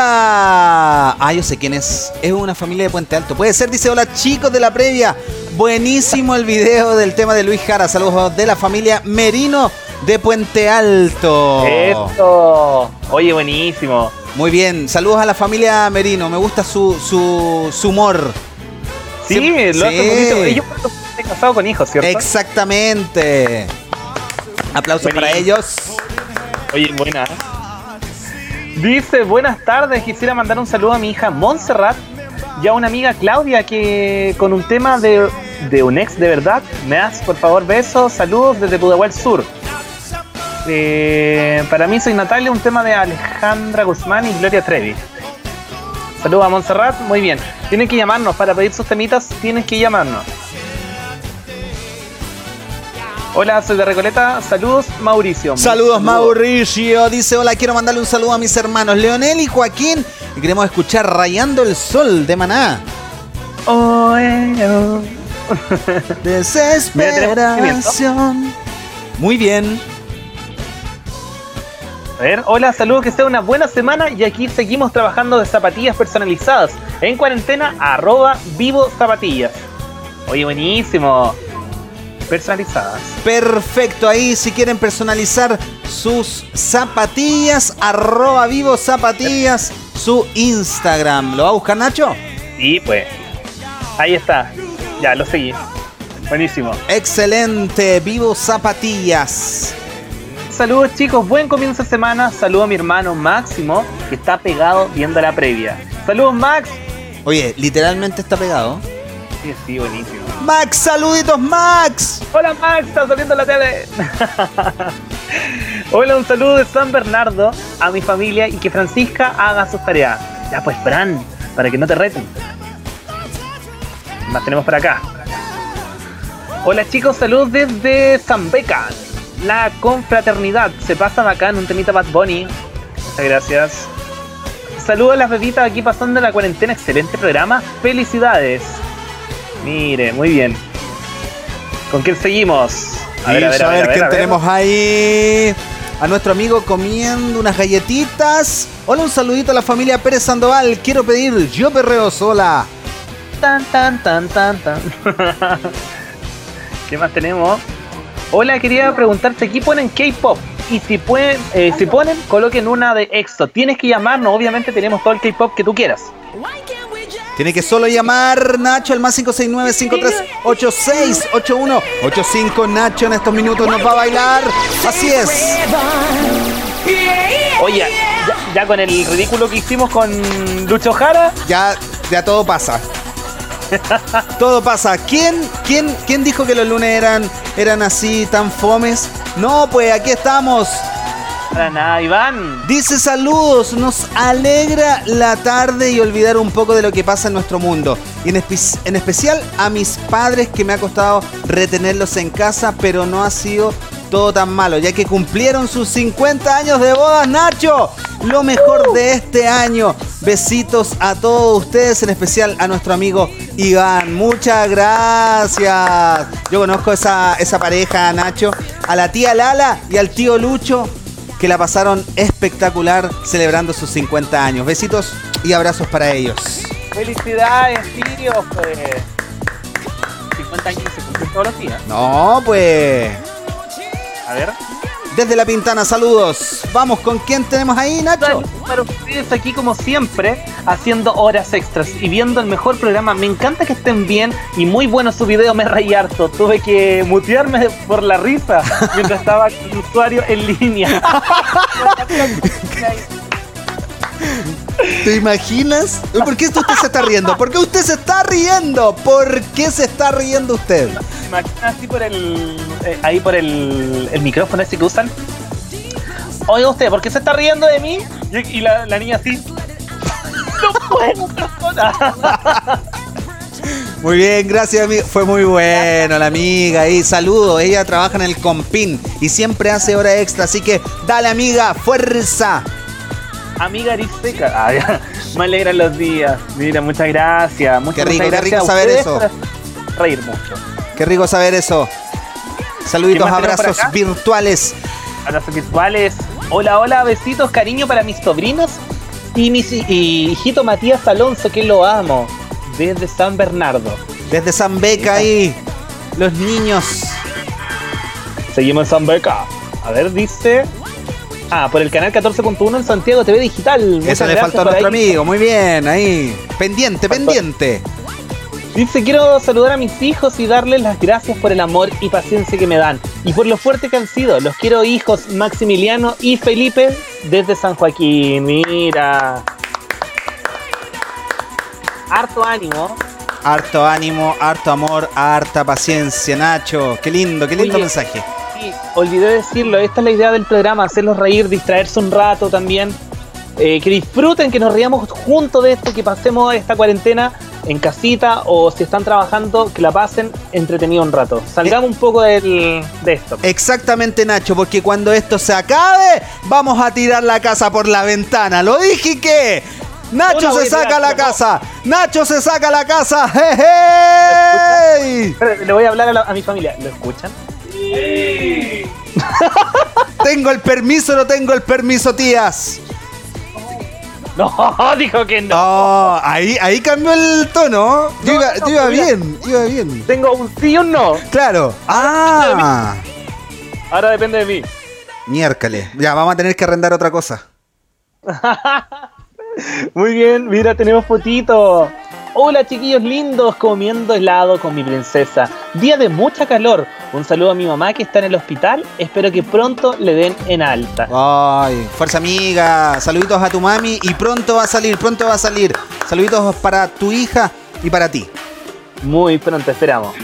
Ah, yo sé quién es. Es una familia de Puente Alto. Puede ser, dice, hola chicos de la previa. Buenísimo el video del tema de Luis Jara. Saludos de la familia Merino de Puente Alto. Esto. Oye, buenísimo. Muy bien. Saludos a la familia Merino. Me gusta su, su, su humor. Sí, Siempre- lo hace sí. bonito. Ellos están casados con hijos, ¿cierto? Exactamente. Aplausos para ellos. Oye, buena. Dice, buenas tardes, quisiera mandar un saludo a mi hija Montserrat y a una amiga Claudia que con un tema de, de un ex de verdad, me das por favor besos, saludos desde Pudahuel Sur. Eh, para mí soy Natalia, un tema de Alejandra Guzmán y Gloria Trevi. Saludos a Montserrat, muy bien. Tienen que llamarnos para pedir sus temitas, tienen que llamarnos. Hola, soy de Recoleta, saludos Mauricio. Saludos Mauricio. Dice, hola, quiero mandarle un saludo a mis hermanos Leonel y Joaquín. Y queremos escuchar Rayando el Sol de Maná. Oh, eh, oh. Desesperación. Muy bien. A ver, hola, saludos, que sea una buena semana y aquí seguimos trabajando de zapatillas personalizadas. En cuarentena, arroba vivo zapatillas. Oye, buenísimo. Personalizadas. Perfecto, ahí si quieren personalizar sus zapatillas, arroba vivo zapatillas, su Instagram. ¿Lo va a buscar Nacho? Sí, pues. Ahí está. Ya, lo seguí. Buenísimo. Excelente, vivo zapatillas. Saludos chicos, buen comienzo de semana. Saludo a mi hermano Máximo, que está pegado viendo la previa. Saludos Max. Oye, literalmente está pegado. Sí, sí, buenísimo. Max, saluditos Max. Hola Max, está saliendo la tele. Hola, un saludo de San Bernardo a mi familia y que Francisca haga sus tareas. Ya pues, Fran, para que no te reten. Más tenemos por acá. Hola chicos, saludos desde Zambeca. La confraternidad. Se pasa bacán un temita Bad Bunny. Muchas gracias. Saludos a las bebitas aquí pasando la cuarentena. Excelente programa. Felicidades. Mire, muy bien. ¿Con quién seguimos? A ver, a ver, quién tenemos ahí. A nuestro amigo comiendo unas galletitas. Hola, un saludito a la familia Pérez Sandoval. Quiero pedir yo perreo sola. Tan, tan, tan, tan, tan. ¿Qué más tenemos? Hola, quería preguntarte, aquí ponen K-pop. Y si pueden, eh, si ponen, coloquen una de EXO. Tienes que llamarnos, obviamente tenemos todo el K-pop que tú quieras. Tiene que solo llamar Nacho al más 569-5386-8185. Nacho en estos minutos nos va a bailar. Así es. Oye, ya, ya con el ridículo que hicimos con Lucho Jara. Ya, ya todo pasa. Todo pasa. ¿Quién, quién, quién dijo que los lunes eran, eran así tan fomes? No, pues aquí estamos. Para nada, Iván. Dice saludos, nos alegra la tarde y olvidar un poco de lo que pasa en nuestro mundo. Y en, en especial a mis padres que me ha costado retenerlos en casa, pero no ha sido todo tan malo, ya que cumplieron sus 50 años de bodas, Nacho. Lo mejor de este año. Besitos a todos ustedes, en especial a nuestro amigo Iván. Muchas gracias. Yo conozco esa, esa pareja, Nacho. A la tía Lala y al tío Lucho, que la pasaron espectacular celebrando sus 50 años. Besitos y abrazos para ellos. Felicidades, tío. Pues. 50 años se cumplen todos los días. No, pues. A ver. Desde la Pintana, saludos. Vamos, ¿con quién tenemos ahí, Nacho? Para ustedes aquí como siempre, haciendo horas extras y viendo el mejor programa. Me encanta que estén bien y muy bueno su video, me reí harto. Tuve que mutearme por la risa mientras estaba con el usuario en línea. ¿Te imaginas? ¿Por qué usted se está riendo? ¿Por qué usted se está riendo? ¿Por qué se está riendo usted? Imagina así por el. eh, ahí por el, el micrófono ese que usan. Oiga usted, ¿por qué se está riendo de mí? Y, y la, la niña así. No puedo, persona. Muy bien, gracias, amigo. Fue muy bueno la amiga y saludos. Ella trabaja en el Compin y siempre hace hora extra, así que dale, amiga, fuerza. Amiga Ariseca. Ah. Me alegran los días. Mira, muchas gracias. Muchas, Qué rico, muchas qué gracias rico saber eso. Reír mucho. Qué rico saber eso. Saluditos, ¿Qué más tenemos por abrazos virtuales. Abrazos virtuales. Hola, hola, besitos, cariño para mis sobrinos y mi y hijito Matías Alonso, que lo amo, desde San Bernardo. Desde San Beca ahí, los niños. Seguimos en San Beca. A ver, dice. Ah, por el canal 14.1 en Santiago TV Digital. Muchas Eso le faltó a nuestro ahí. amigo. Muy bien, ahí. Pendiente, pendiente. Dice, quiero saludar a mis hijos y darles las gracias por el amor y paciencia que me dan y por lo fuerte que han sido. Los quiero hijos Maximiliano y Felipe desde San Joaquín. Mira. Harto ánimo. Harto ánimo, harto amor, harta paciencia, Nacho. Qué lindo, qué lindo Oye, mensaje. Sí, olvidé decirlo, esta es la idea del programa, hacerlos reír, distraerse un rato también. Eh, que disfruten, que nos riamos juntos de esto, que pasemos esta cuarentena en casita o si están trabajando, que la pasen entretenido un rato. Salgamos un poco del- de esto. Exactamente, Nacho, porque cuando esto se acabe, vamos a tirar la casa por la ventana. Lo dije que. Nacho se saca la no. casa. Nacho se saca la casa. ¡Hey! Le voy a hablar a, la- a mi familia. ¿Lo escuchan? Tengo el permiso, no tengo el permiso, tías. No, dijo que no. Oh, ahí, ahí cambió el tono. Yo No, iba, no, yo iba bien, iba bien. Tengo un sí y un no. Claro. Ah, Ahora depende de mí. miércoles. Ya, vamos a tener que arrendar otra cosa. Muy bien, mira, tenemos fotito. Hola chiquillos lindos, comiendo helado con mi princesa. Día de mucha calor. Un saludo a mi mamá que está en el hospital. Espero que pronto le den en alta. Ay, fuerza amiga. Saluditos a tu mami y pronto va a salir, pronto va a salir. Saluditos para tu hija y para ti. Muy pronto, esperamos.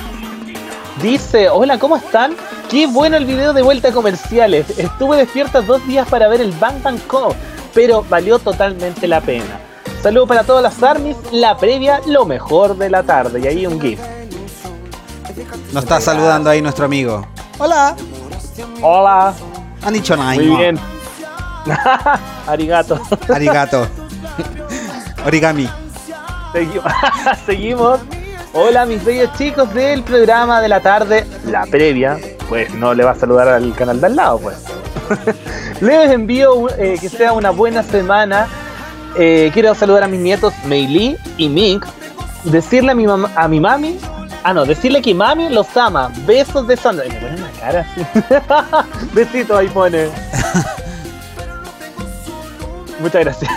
Dice, hola, ¿cómo están? Qué bueno el video de vuelta a comerciales. Estuve despierta dos días para ver el Bang Bang Co, pero valió totalmente la pena. Saludo para todas las armies, la previa, lo mejor de la tarde. Y ahí un GIF. Nos está saludando ahí nuestro amigo. Hola. Hola. Han dicho nada. Muy bien. Arigato. Arigato. Origami. Segui- Seguimos. Hola mis bellos chicos del programa de la tarde, la previa. Pues no le va a saludar al canal de al lado, pues. Les envío eh, que sea una buena semana. Eh, quiero saludar a mis nietos Meili y Mink. Decirle a mi, mam- a mi mami. Ah, no, decirle que mami los ama. Besos de Sandra. Y me pone una cara así. Besito ahí pone. Muchas gracias.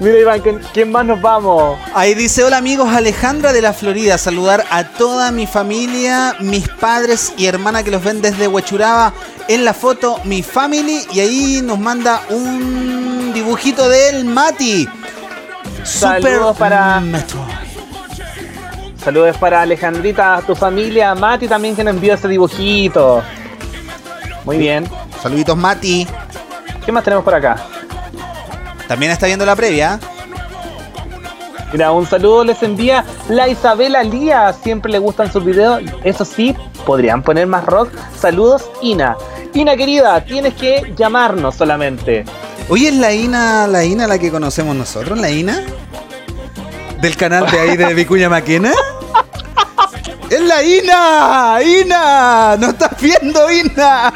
Mira Iván, ¿con ¿quién más nos vamos? Ahí dice, hola amigos, Alejandra de la Florida, saludar a toda mi familia, mis padres y hermana que los ven desde Huechuraba. En la foto, mi family, y ahí nos manda un dibujito de él, Mati. Saludos para. Saludos para Alejandrita, tu familia, Mati también que nos envió ese dibujito. Muy bien. Saluditos, Mati. ¿Qué más tenemos por acá? También está viendo la previa. Mira, un saludo les envía la Isabela Lía. Siempre le gustan sus videos. Eso sí, podrían poner más rock. Saludos, Ina. Ina querida, tienes que llamarnos solamente. Oye, ¿es la Ina, la Ina la que conocemos nosotros? ¿La Ina? ¿Del canal de ahí de Vicuña Maquena? ¡Es la Ina! ¡Ina! ¿No estás viendo, Ina?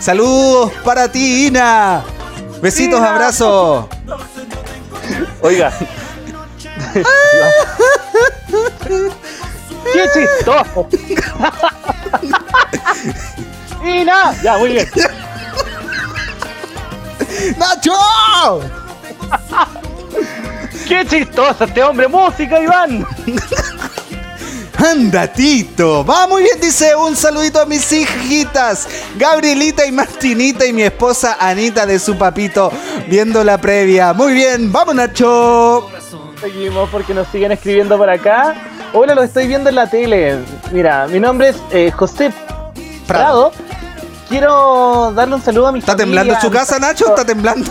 Saludos para ti, Ina. Besitos, abrazos. Oiga. ¡Qué chistoso! ¡Ina! Ya, muy bien. ¡Nacho! ¡Qué chistoso este hombre! ¡Música, Iván! Anda, Tito. Va muy bien, dice un saludito a mis hijitas, Gabrielita y Martinita y mi esposa Anita de su papito viendo la previa. Muy bien, vamos Nacho. Seguimos porque nos siguen escribiendo por acá. Hola, lo estoy viendo en la tele. Mira, mi nombre es eh, José Prado. Quiero darle un saludo a mi ¿Está temblando en su casa, Nacho? ¿Está temblando?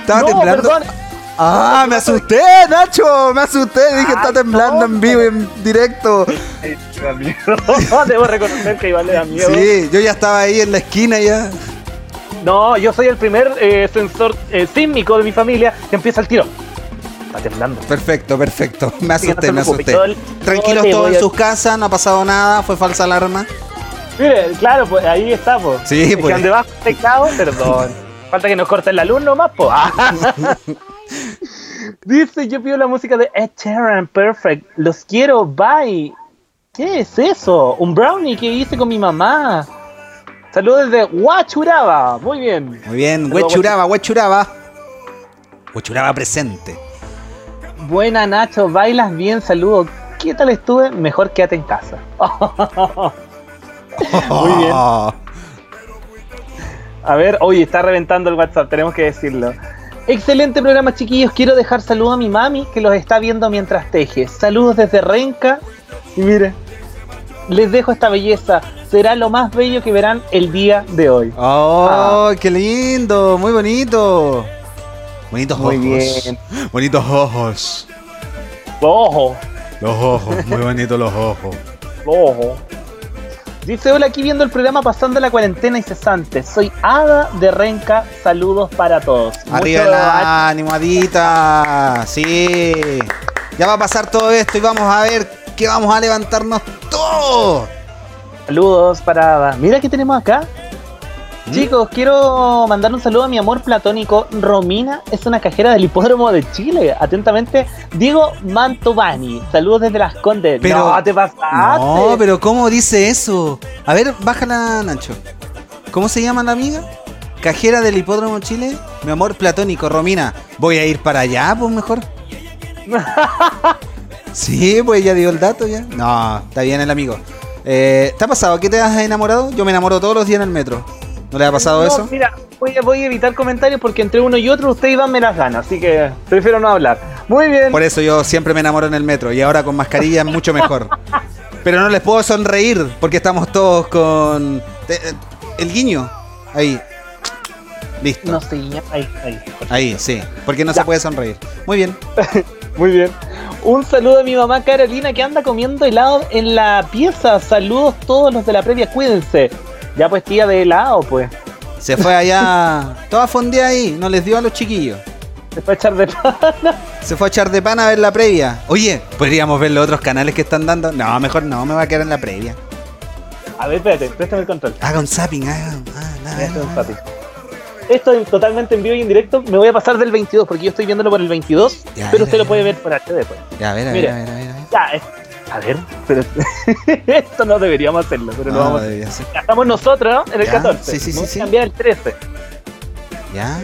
¿Estaba No, temblando? perdón. Ah, me asusté, Nacho, me asusté. Dije, está temblando en vivo y en directo. Debo reconocer que Iván le da miedo. Sí, yo ya estaba ahí en la esquina ya. No, yo soy el primer eh, sensor eh, sísmico de mi familia que empieza el tiro. Está temblando. Perfecto, perfecto. Me asusté, me asusté. Tranquilos todos en sus casas, no ha pasado nada, fue falsa alarma. Mire, claro, pues ahí está, pues. Sí, Es pues. Donde va afectado, perdón. Falta que nos corten la luz nomás, pues. Dice, yo pido la música de Ed Sheeran, perfect. Los quiero, bye. ¿Qué es eso? Un brownie que hice con mi mamá. Saludos desde Huachuraba. Muy bien. Muy bien, Saludos, Huechuraba, Huechuraba. Huechuraba presente. Buena Nacho, bailas bien, saludos. ¿Qué tal estuve? Mejor quédate en casa. Muy bien. A ver, oye, está reventando el WhatsApp, tenemos que decirlo. Excelente programa, chiquillos. Quiero dejar saludos a mi mami que los está viendo mientras teje. Saludos desde Renca. Y mire, les dejo esta belleza. Será lo más bello que verán el día de hoy. ¡Oh, qué lindo! Muy bonito. Bonitos Muy ojos. bien. Bonitos ojos. Ojo, Los ojos, muy bonitos los ojos. ojo. Dice, hola, aquí viendo el programa pasando la cuarentena incesante. Soy Ada de Renca. Saludos para todos. Arriba Mucho el ánimo, Adita. Sí. Ya va a pasar todo esto y vamos a ver que vamos a levantarnos todos. Saludos para Ada. Mira qué tenemos acá. ¿Mm? Chicos, quiero mandar un saludo a mi amor platónico. Romina es una cajera del hipódromo de Chile. Atentamente, Diego Mantovani. Saludos desde Las Condes. Pero- no, te pasaste. No, pero ¿cómo dice eso? A ver, bájala, Nacho. ¿Cómo se llama la amiga? Cajera del Hipódromo Chile. Mi amor platónico, Romina. Voy a ir para allá, pues mejor. Sí, pues ya dio el dato ya. No, está bien el amigo. Eh, ¿Te ha pasado que te has enamorado? Yo me enamoro todos los días en el metro. ¿No le ha pasado No, eso? Mira, voy a, voy a evitar comentarios porque entre uno y otro ustedes van me las ganas. Así que prefiero no hablar. Muy bien. Por eso yo siempre me enamoro en el metro y ahora con mascarilla es mucho mejor. Pero no les puedo sonreír porque estamos todos con eh, eh, el guiño. Ahí. Listo. No sé, ahí, ahí. Ahí, sí. Porque no se puede sonreír. Muy bien. Muy bien. Un saludo a mi mamá Carolina que anda comiendo helado en la pieza. Saludos todos los de la previa, cuídense. Ya pues tía de helado, pues. Se fue allá. Toda fondea ahí. No les dio a los chiquillos. Se fue a echar de pana. Se fue a echar de pan a ver la previa. Oye, ¿podríamos ver los otros canales que están dando? No, mejor no, me va a quedar en la previa. A ver, espérate, préstame el control. Haga un zapping, haga. ah, nada, nada. fácil. Esto es totalmente en vivo y en directo. Me voy a pasar del 22 porque yo estoy viéndolo por el 22. Ya, pero usted lo puede ver por HD pues. Ya, a ver, a ver, Mire. a ver, a ver. a ver. Ya, a ver, pero esto no deberíamos hacerlo, pero lo No, vamos a. Ya estamos nosotros ¿no? en el Ya, 14. sí, sí, sí, sí. cambiar el 13. Ya.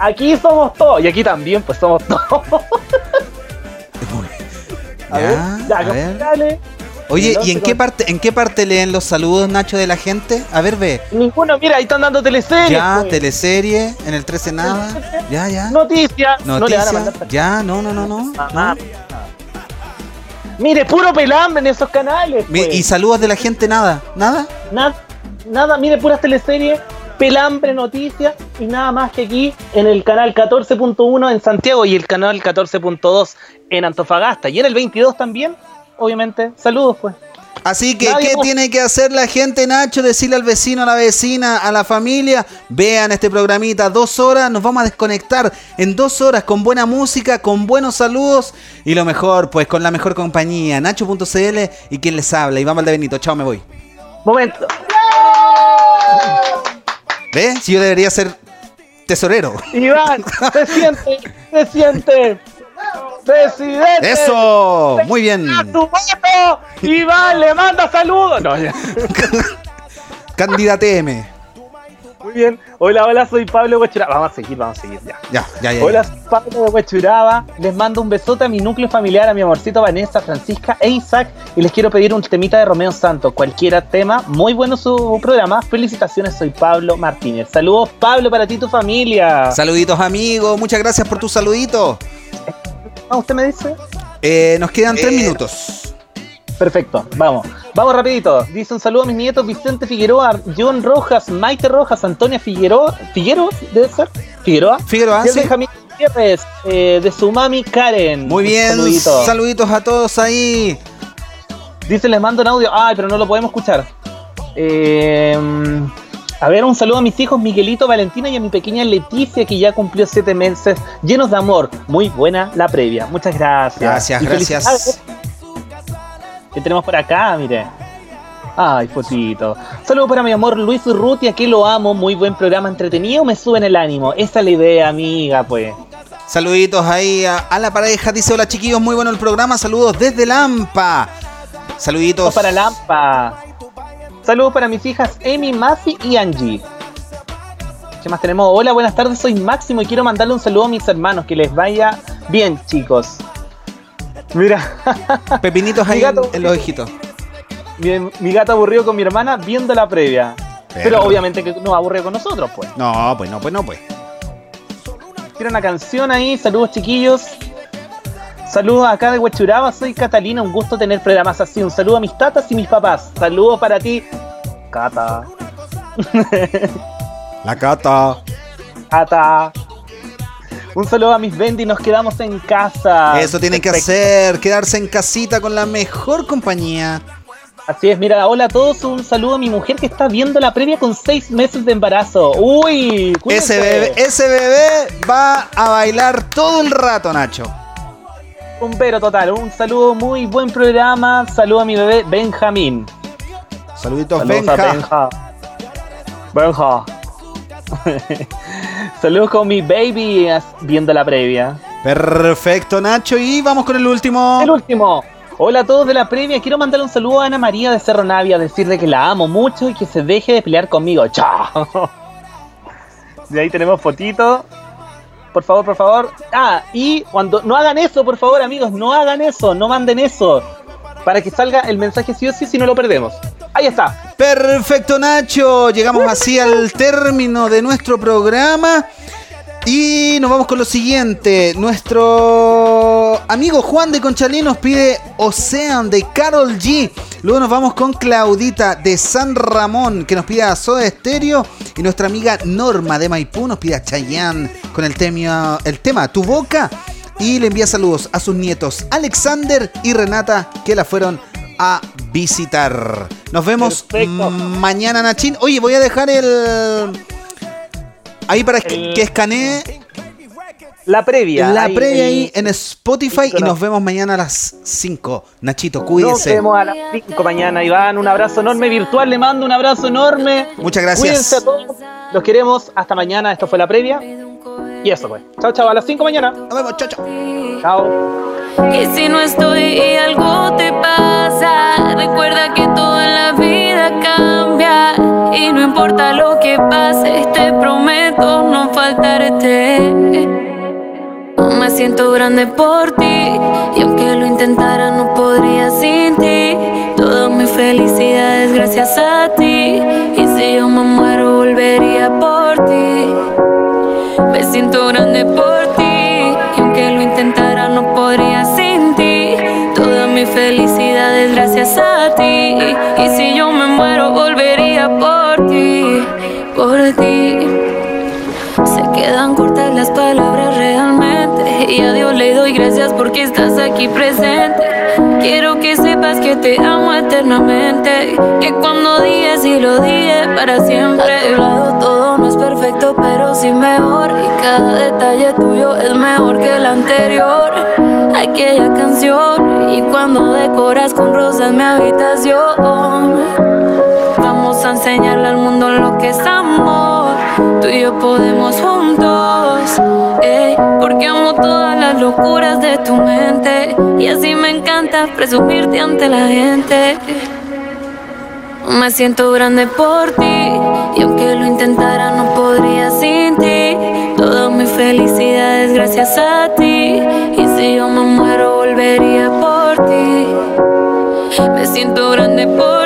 Aquí somos todos y aquí también pues somos todos. A Ya, ver, ya, a ver. dale. Oye, No ¿y en qué parte, en qué parte leen los saludos, Nacho, de la gente? A ver, ve. Ninguno, mira, ahí están dando teleseries. Ya, pues. teleserie, en el 13 nada. Ya, ya. Noticias. No Noticias. mandar Ya, no, no, no, no. Ah, Mire, puro pelambre en esos canales. Pues. Y saludos de la gente, nada. ¿Nada? Nada, nada, mire, puras teleseries, pelambre, noticias y nada más que aquí en el canal 14.1 en Santiago y el canal 14.2 en Antofagasta y en el 22 también, obviamente. Saludos, pues. Así que, Nadie ¿qué tiene que hacer la gente, Nacho? Decirle al vecino, a la vecina, a la familia, vean este programita, dos horas, nos vamos a desconectar en dos horas con buena música, con buenos saludos y lo mejor, pues con la mejor compañía, Nacho.cl y quien les habla, Iván Valdebenito. Chao, me voy. Momento. ¿Ve? Si yo debería ser tesorero. Iván, se siente, se siente. Presidente. ¡Eso! Muy bien. ¡Tu voto! Iván le manda saludos. No, ya. Candidate M. Muy bien. Hola, hola, soy Pablo Huechuraba. Vamos a seguir, vamos a seguir ya. Ya, ya, ya. Hola, soy Pablo Huechuraba. Les mando un besote a mi núcleo familiar, a mi amorcito Vanessa, Francisca e Isaac. Y les quiero pedir un temita de Romeo Santos. Cualquiera tema. Muy bueno su programa. Felicitaciones, soy Pablo Martínez. Saludos, Pablo, para ti y tu familia. Saluditos, amigos. Muchas gracias por tu saludito. ¿Usted me dice? Eh, nos quedan tres Eh, minutos. Perfecto, vamos. Vamos rapidito. Dice un saludo a mis nietos Vicente Figueroa, John Rojas, Maite Rojas, Antonia Figueroa. ¿Figueroa debe ser? ¿Figueroa? Figueroa, sí. Benjamín Gutiérrez, eh, de su mami Karen. Muy bien. saludito. Saluditos a todos ahí. Dice, les mando un audio. Ay, pero no lo podemos escuchar. Eh, a ver, un saludo a mis hijos Miguelito, Valentina y a mi pequeña Leticia, que ya cumplió siete meses llenos de amor. Muy buena la previa. Muchas gracias. Gracias, Y gracias. ¿Qué tenemos por acá? Mire. Ay, fotito. Saludos para mi amor Luis Urrutia, que lo amo. Muy buen programa entretenido. Me suben el ánimo. Esa es la idea, amiga, pues. Saluditos ahí a, a la pareja. Dice, hola chiquillos, muy bueno el programa. Saludos desde Lampa. Saluditos. para Lampa. Saludos para mis hijas Amy, Massey y Angie. ¿Qué más tenemos? Hola, buenas tardes, soy Máximo y quiero mandarle un saludo a mis hermanos. Que les vaya bien, chicos. Mira. Pepinitos ahí gato- en los ojitos. Mi, mi gato aburrido con mi hermana viendo la previa. Pero obviamente que nos aburre con nosotros, pues. No, pues no, pues no, pues. Quiero una canción ahí. Saludos, chiquillos. Saludos acá de Huechuraba. Soy Catalina. Un gusto tener programas así. Un saludo a mis tatas y mis papás. Saludos para ti, Cata. La cata. Cata. Un saludo a mis Bendy. Nos quedamos en casa. Eso tienen que hacer, quedarse en casita con la mejor compañía. Así es, mira, hola a todos, un saludo a mi mujer que está viendo la previa con seis meses de embarazo. Uy, cuídense. Ese bebé, ese bebé va a bailar todo el rato, Nacho. Un pero total, un saludo, muy buen programa. Saludo a mi bebé Benjamín. Saluditos, Saludos a Benja. Benja. Saludos con mi baby viendo la previa. Perfecto, Nacho. Y vamos con el último. El último. Hola a todos de la previa. Quiero mandarle un saludo a Ana María de Cerro Navia, decirle que la amo mucho y que se deje de pelear conmigo. Chao. De ahí tenemos fotito. Por favor, por favor. Ah, y cuando no hagan eso, por favor, amigos, no hagan eso, no manden eso. Para que salga el mensaje sí o sí, si no lo perdemos. Ahí está. Perfecto, Nacho. Llegamos así al término de nuestro programa. Y nos vamos con lo siguiente. Nuestro amigo Juan de Conchalí nos pide Ocean de Carol G. Luego nos vamos con Claudita de San Ramón que nos pide a Soda Stereo. Y nuestra amiga Norma de Maipú nos pide a Chayanne con el tema, el tema Tu Boca. Y le envía saludos a sus nietos Alexander y Renata que la fueron a visitar. Nos vemos mañana, Nachín. Oye, voy a dejar el. Ahí para que escanee La previa. la ahí, previa ahí. ahí en Spotify y nos vemos mañana a las 5. Nachito, Nos cuídese. vemos a las 5 mañana, Iván. Un abrazo enorme virtual. Le mando un abrazo enorme. Muchas gracias. Cuídense a todos. Los queremos. Hasta mañana. Esto fue la previa. Y eso pues. Chao, chao. A las 5 mañana. Nos vemos. Chao, chao. Chao. Y si no estoy y algo te pasa, recuerda que todo en la vida cambia. Y no importa lo que pase, te prometo no faltarte. Me siento grande por ti. Y aunque lo intentara, no podría sin ti. Toda mi felicidad es gracias a ti. Y si yo me muero, volvería por ti. Me siento grande por ti. Y aunque lo intentara, no podría sin ti. Toda mi felicidad es gracias a ti. Y si yo me muero, volvería por ti. Por ti. Se quedan cortas las palabras. Y a Dios le doy gracias porque estás aquí presente. Quiero que sepas que te amo eternamente. Que cuando digas y lo dije para siempre. A tu lado todo no es perfecto, pero sí mejor. Y cada detalle tuyo es mejor que el anterior. Aquella canción. Y cuando decoras con rosas mi habitación. Vamos a enseñarle al mundo lo que es. Tú y yo podemos juntos. ey, porque amo todas las locuras de tu mente. Y así me encanta presumirte ante la gente. Me siento grande por ti. Y aunque lo intentara, no podría sin ti. Toda mi felicidad es gracias a ti. Y si yo me muero, volvería por ti. Me siento grande por ti.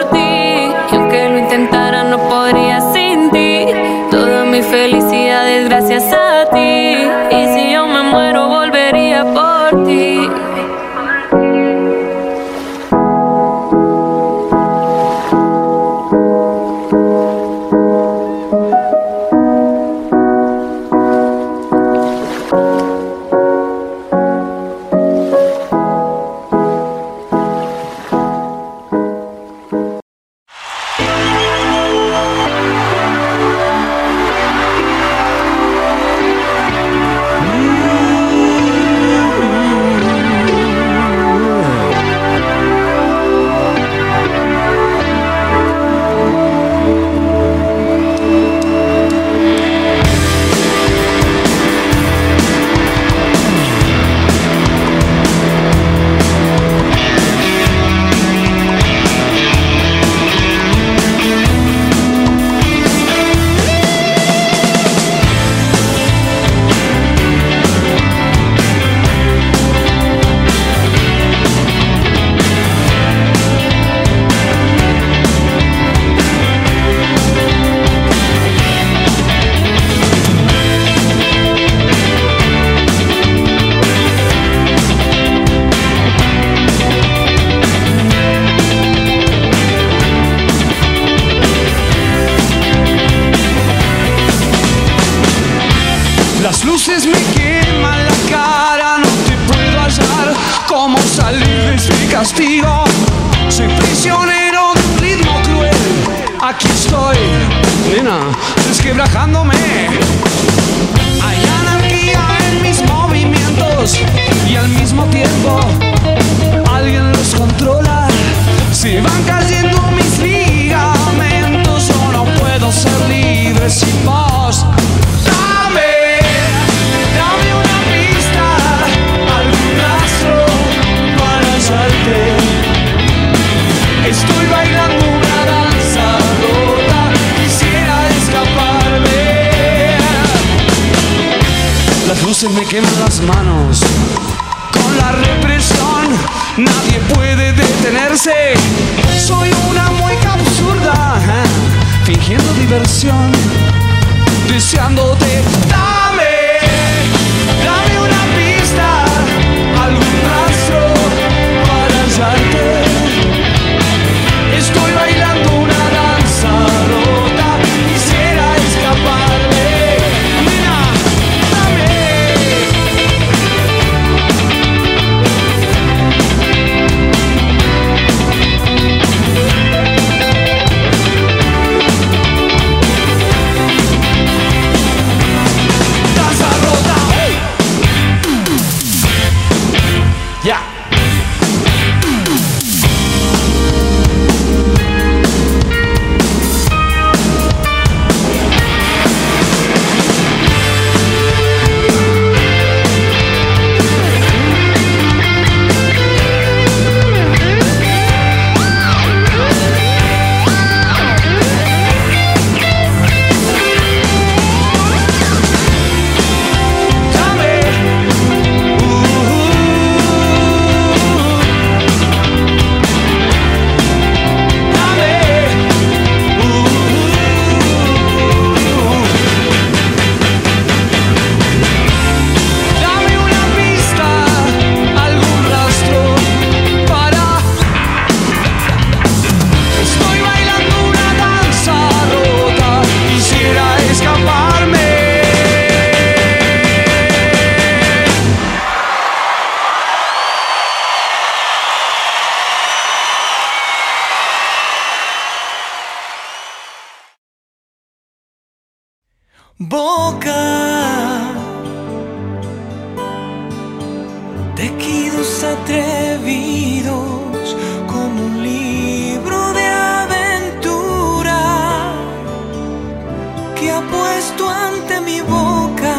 Que ha puesto ante mi boca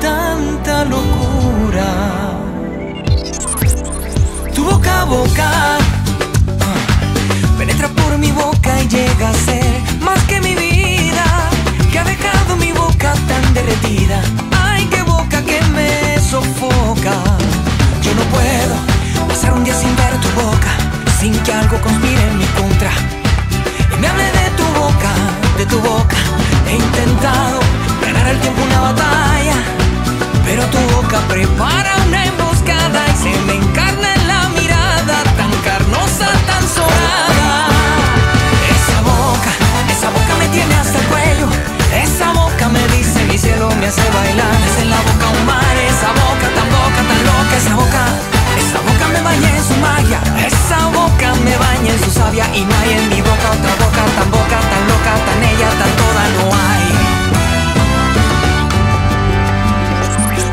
tanta locura. Tu boca boca ah, penetra por mi boca y llega a ser más que mi vida que ha dejado mi boca tan derretida. Ay, qué boca que me sofoca. Yo no puedo pasar un día sin ver tu boca, sin que algo conspire en mi contra. Y me hable de tu boca, de tu boca. He intentado ganar el tiempo una batalla, pero tu boca prepara una emboscada y se me encarna en la mirada tan carnosa, tan sonada. Esa boca, esa boca me tiene hasta el cuello. Esa boca me dice mi cielo me hace bailar. Es en la boca un mar, esa boca tan boca, tan loca, esa boca baña en su magia, esa boca me baña en su sabia y no hay en mi boca otra boca tan boca, tan loca, tan ella, tan toda no hay.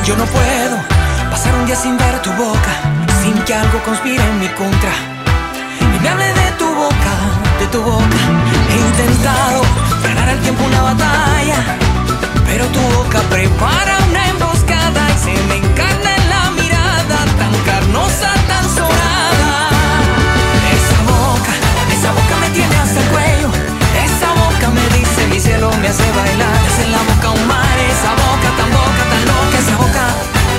Yo no puedo pasar un día sin ver tu boca, sin que algo conspire en mi contra. Y me hable de tu boca, de tu boca. He intentado ganar al tiempo una batalla, pero tu boca prepara una emboscada y se me carnosa tan sonada. Esa boca, esa boca me tiene hasta el cuello. Esa boca me dice mi cielo, me hace bailar. Es en la boca un mar, esa boca tan boca, tan loca. Esa boca,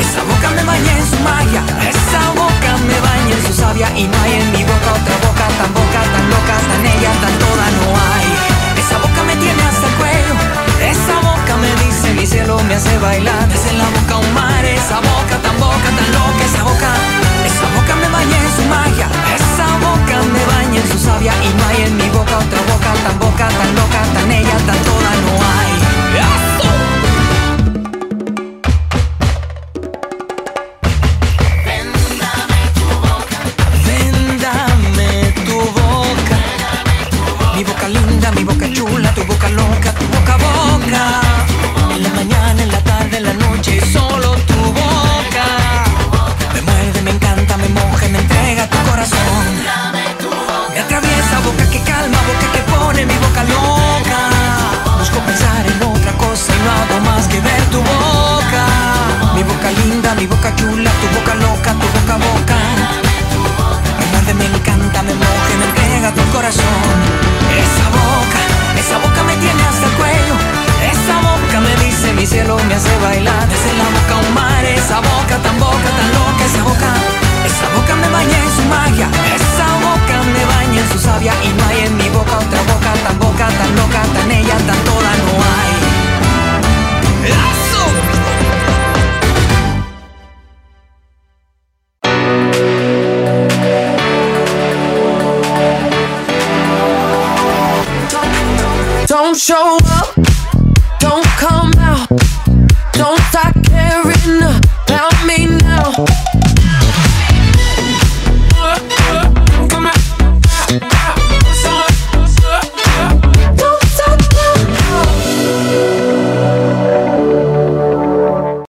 esa boca me baña en su magia. Esa boca me baña en su savia. Y no hay en mi boca otra boca tan boca, tan loca, tan ella, tan toda no hay. Esa boca me tiene hasta el cuello. Esa boca me dice mi cielo, me hace bailar. Es en la boca un mar. Esa boca tan boca, tan loca, esa boca. Esa boca me baña en su magia. Esa boca me baña en su savia. Y no hay en mi boca otra boca tan boca, tan loca, tan ella, tan toda. No hay.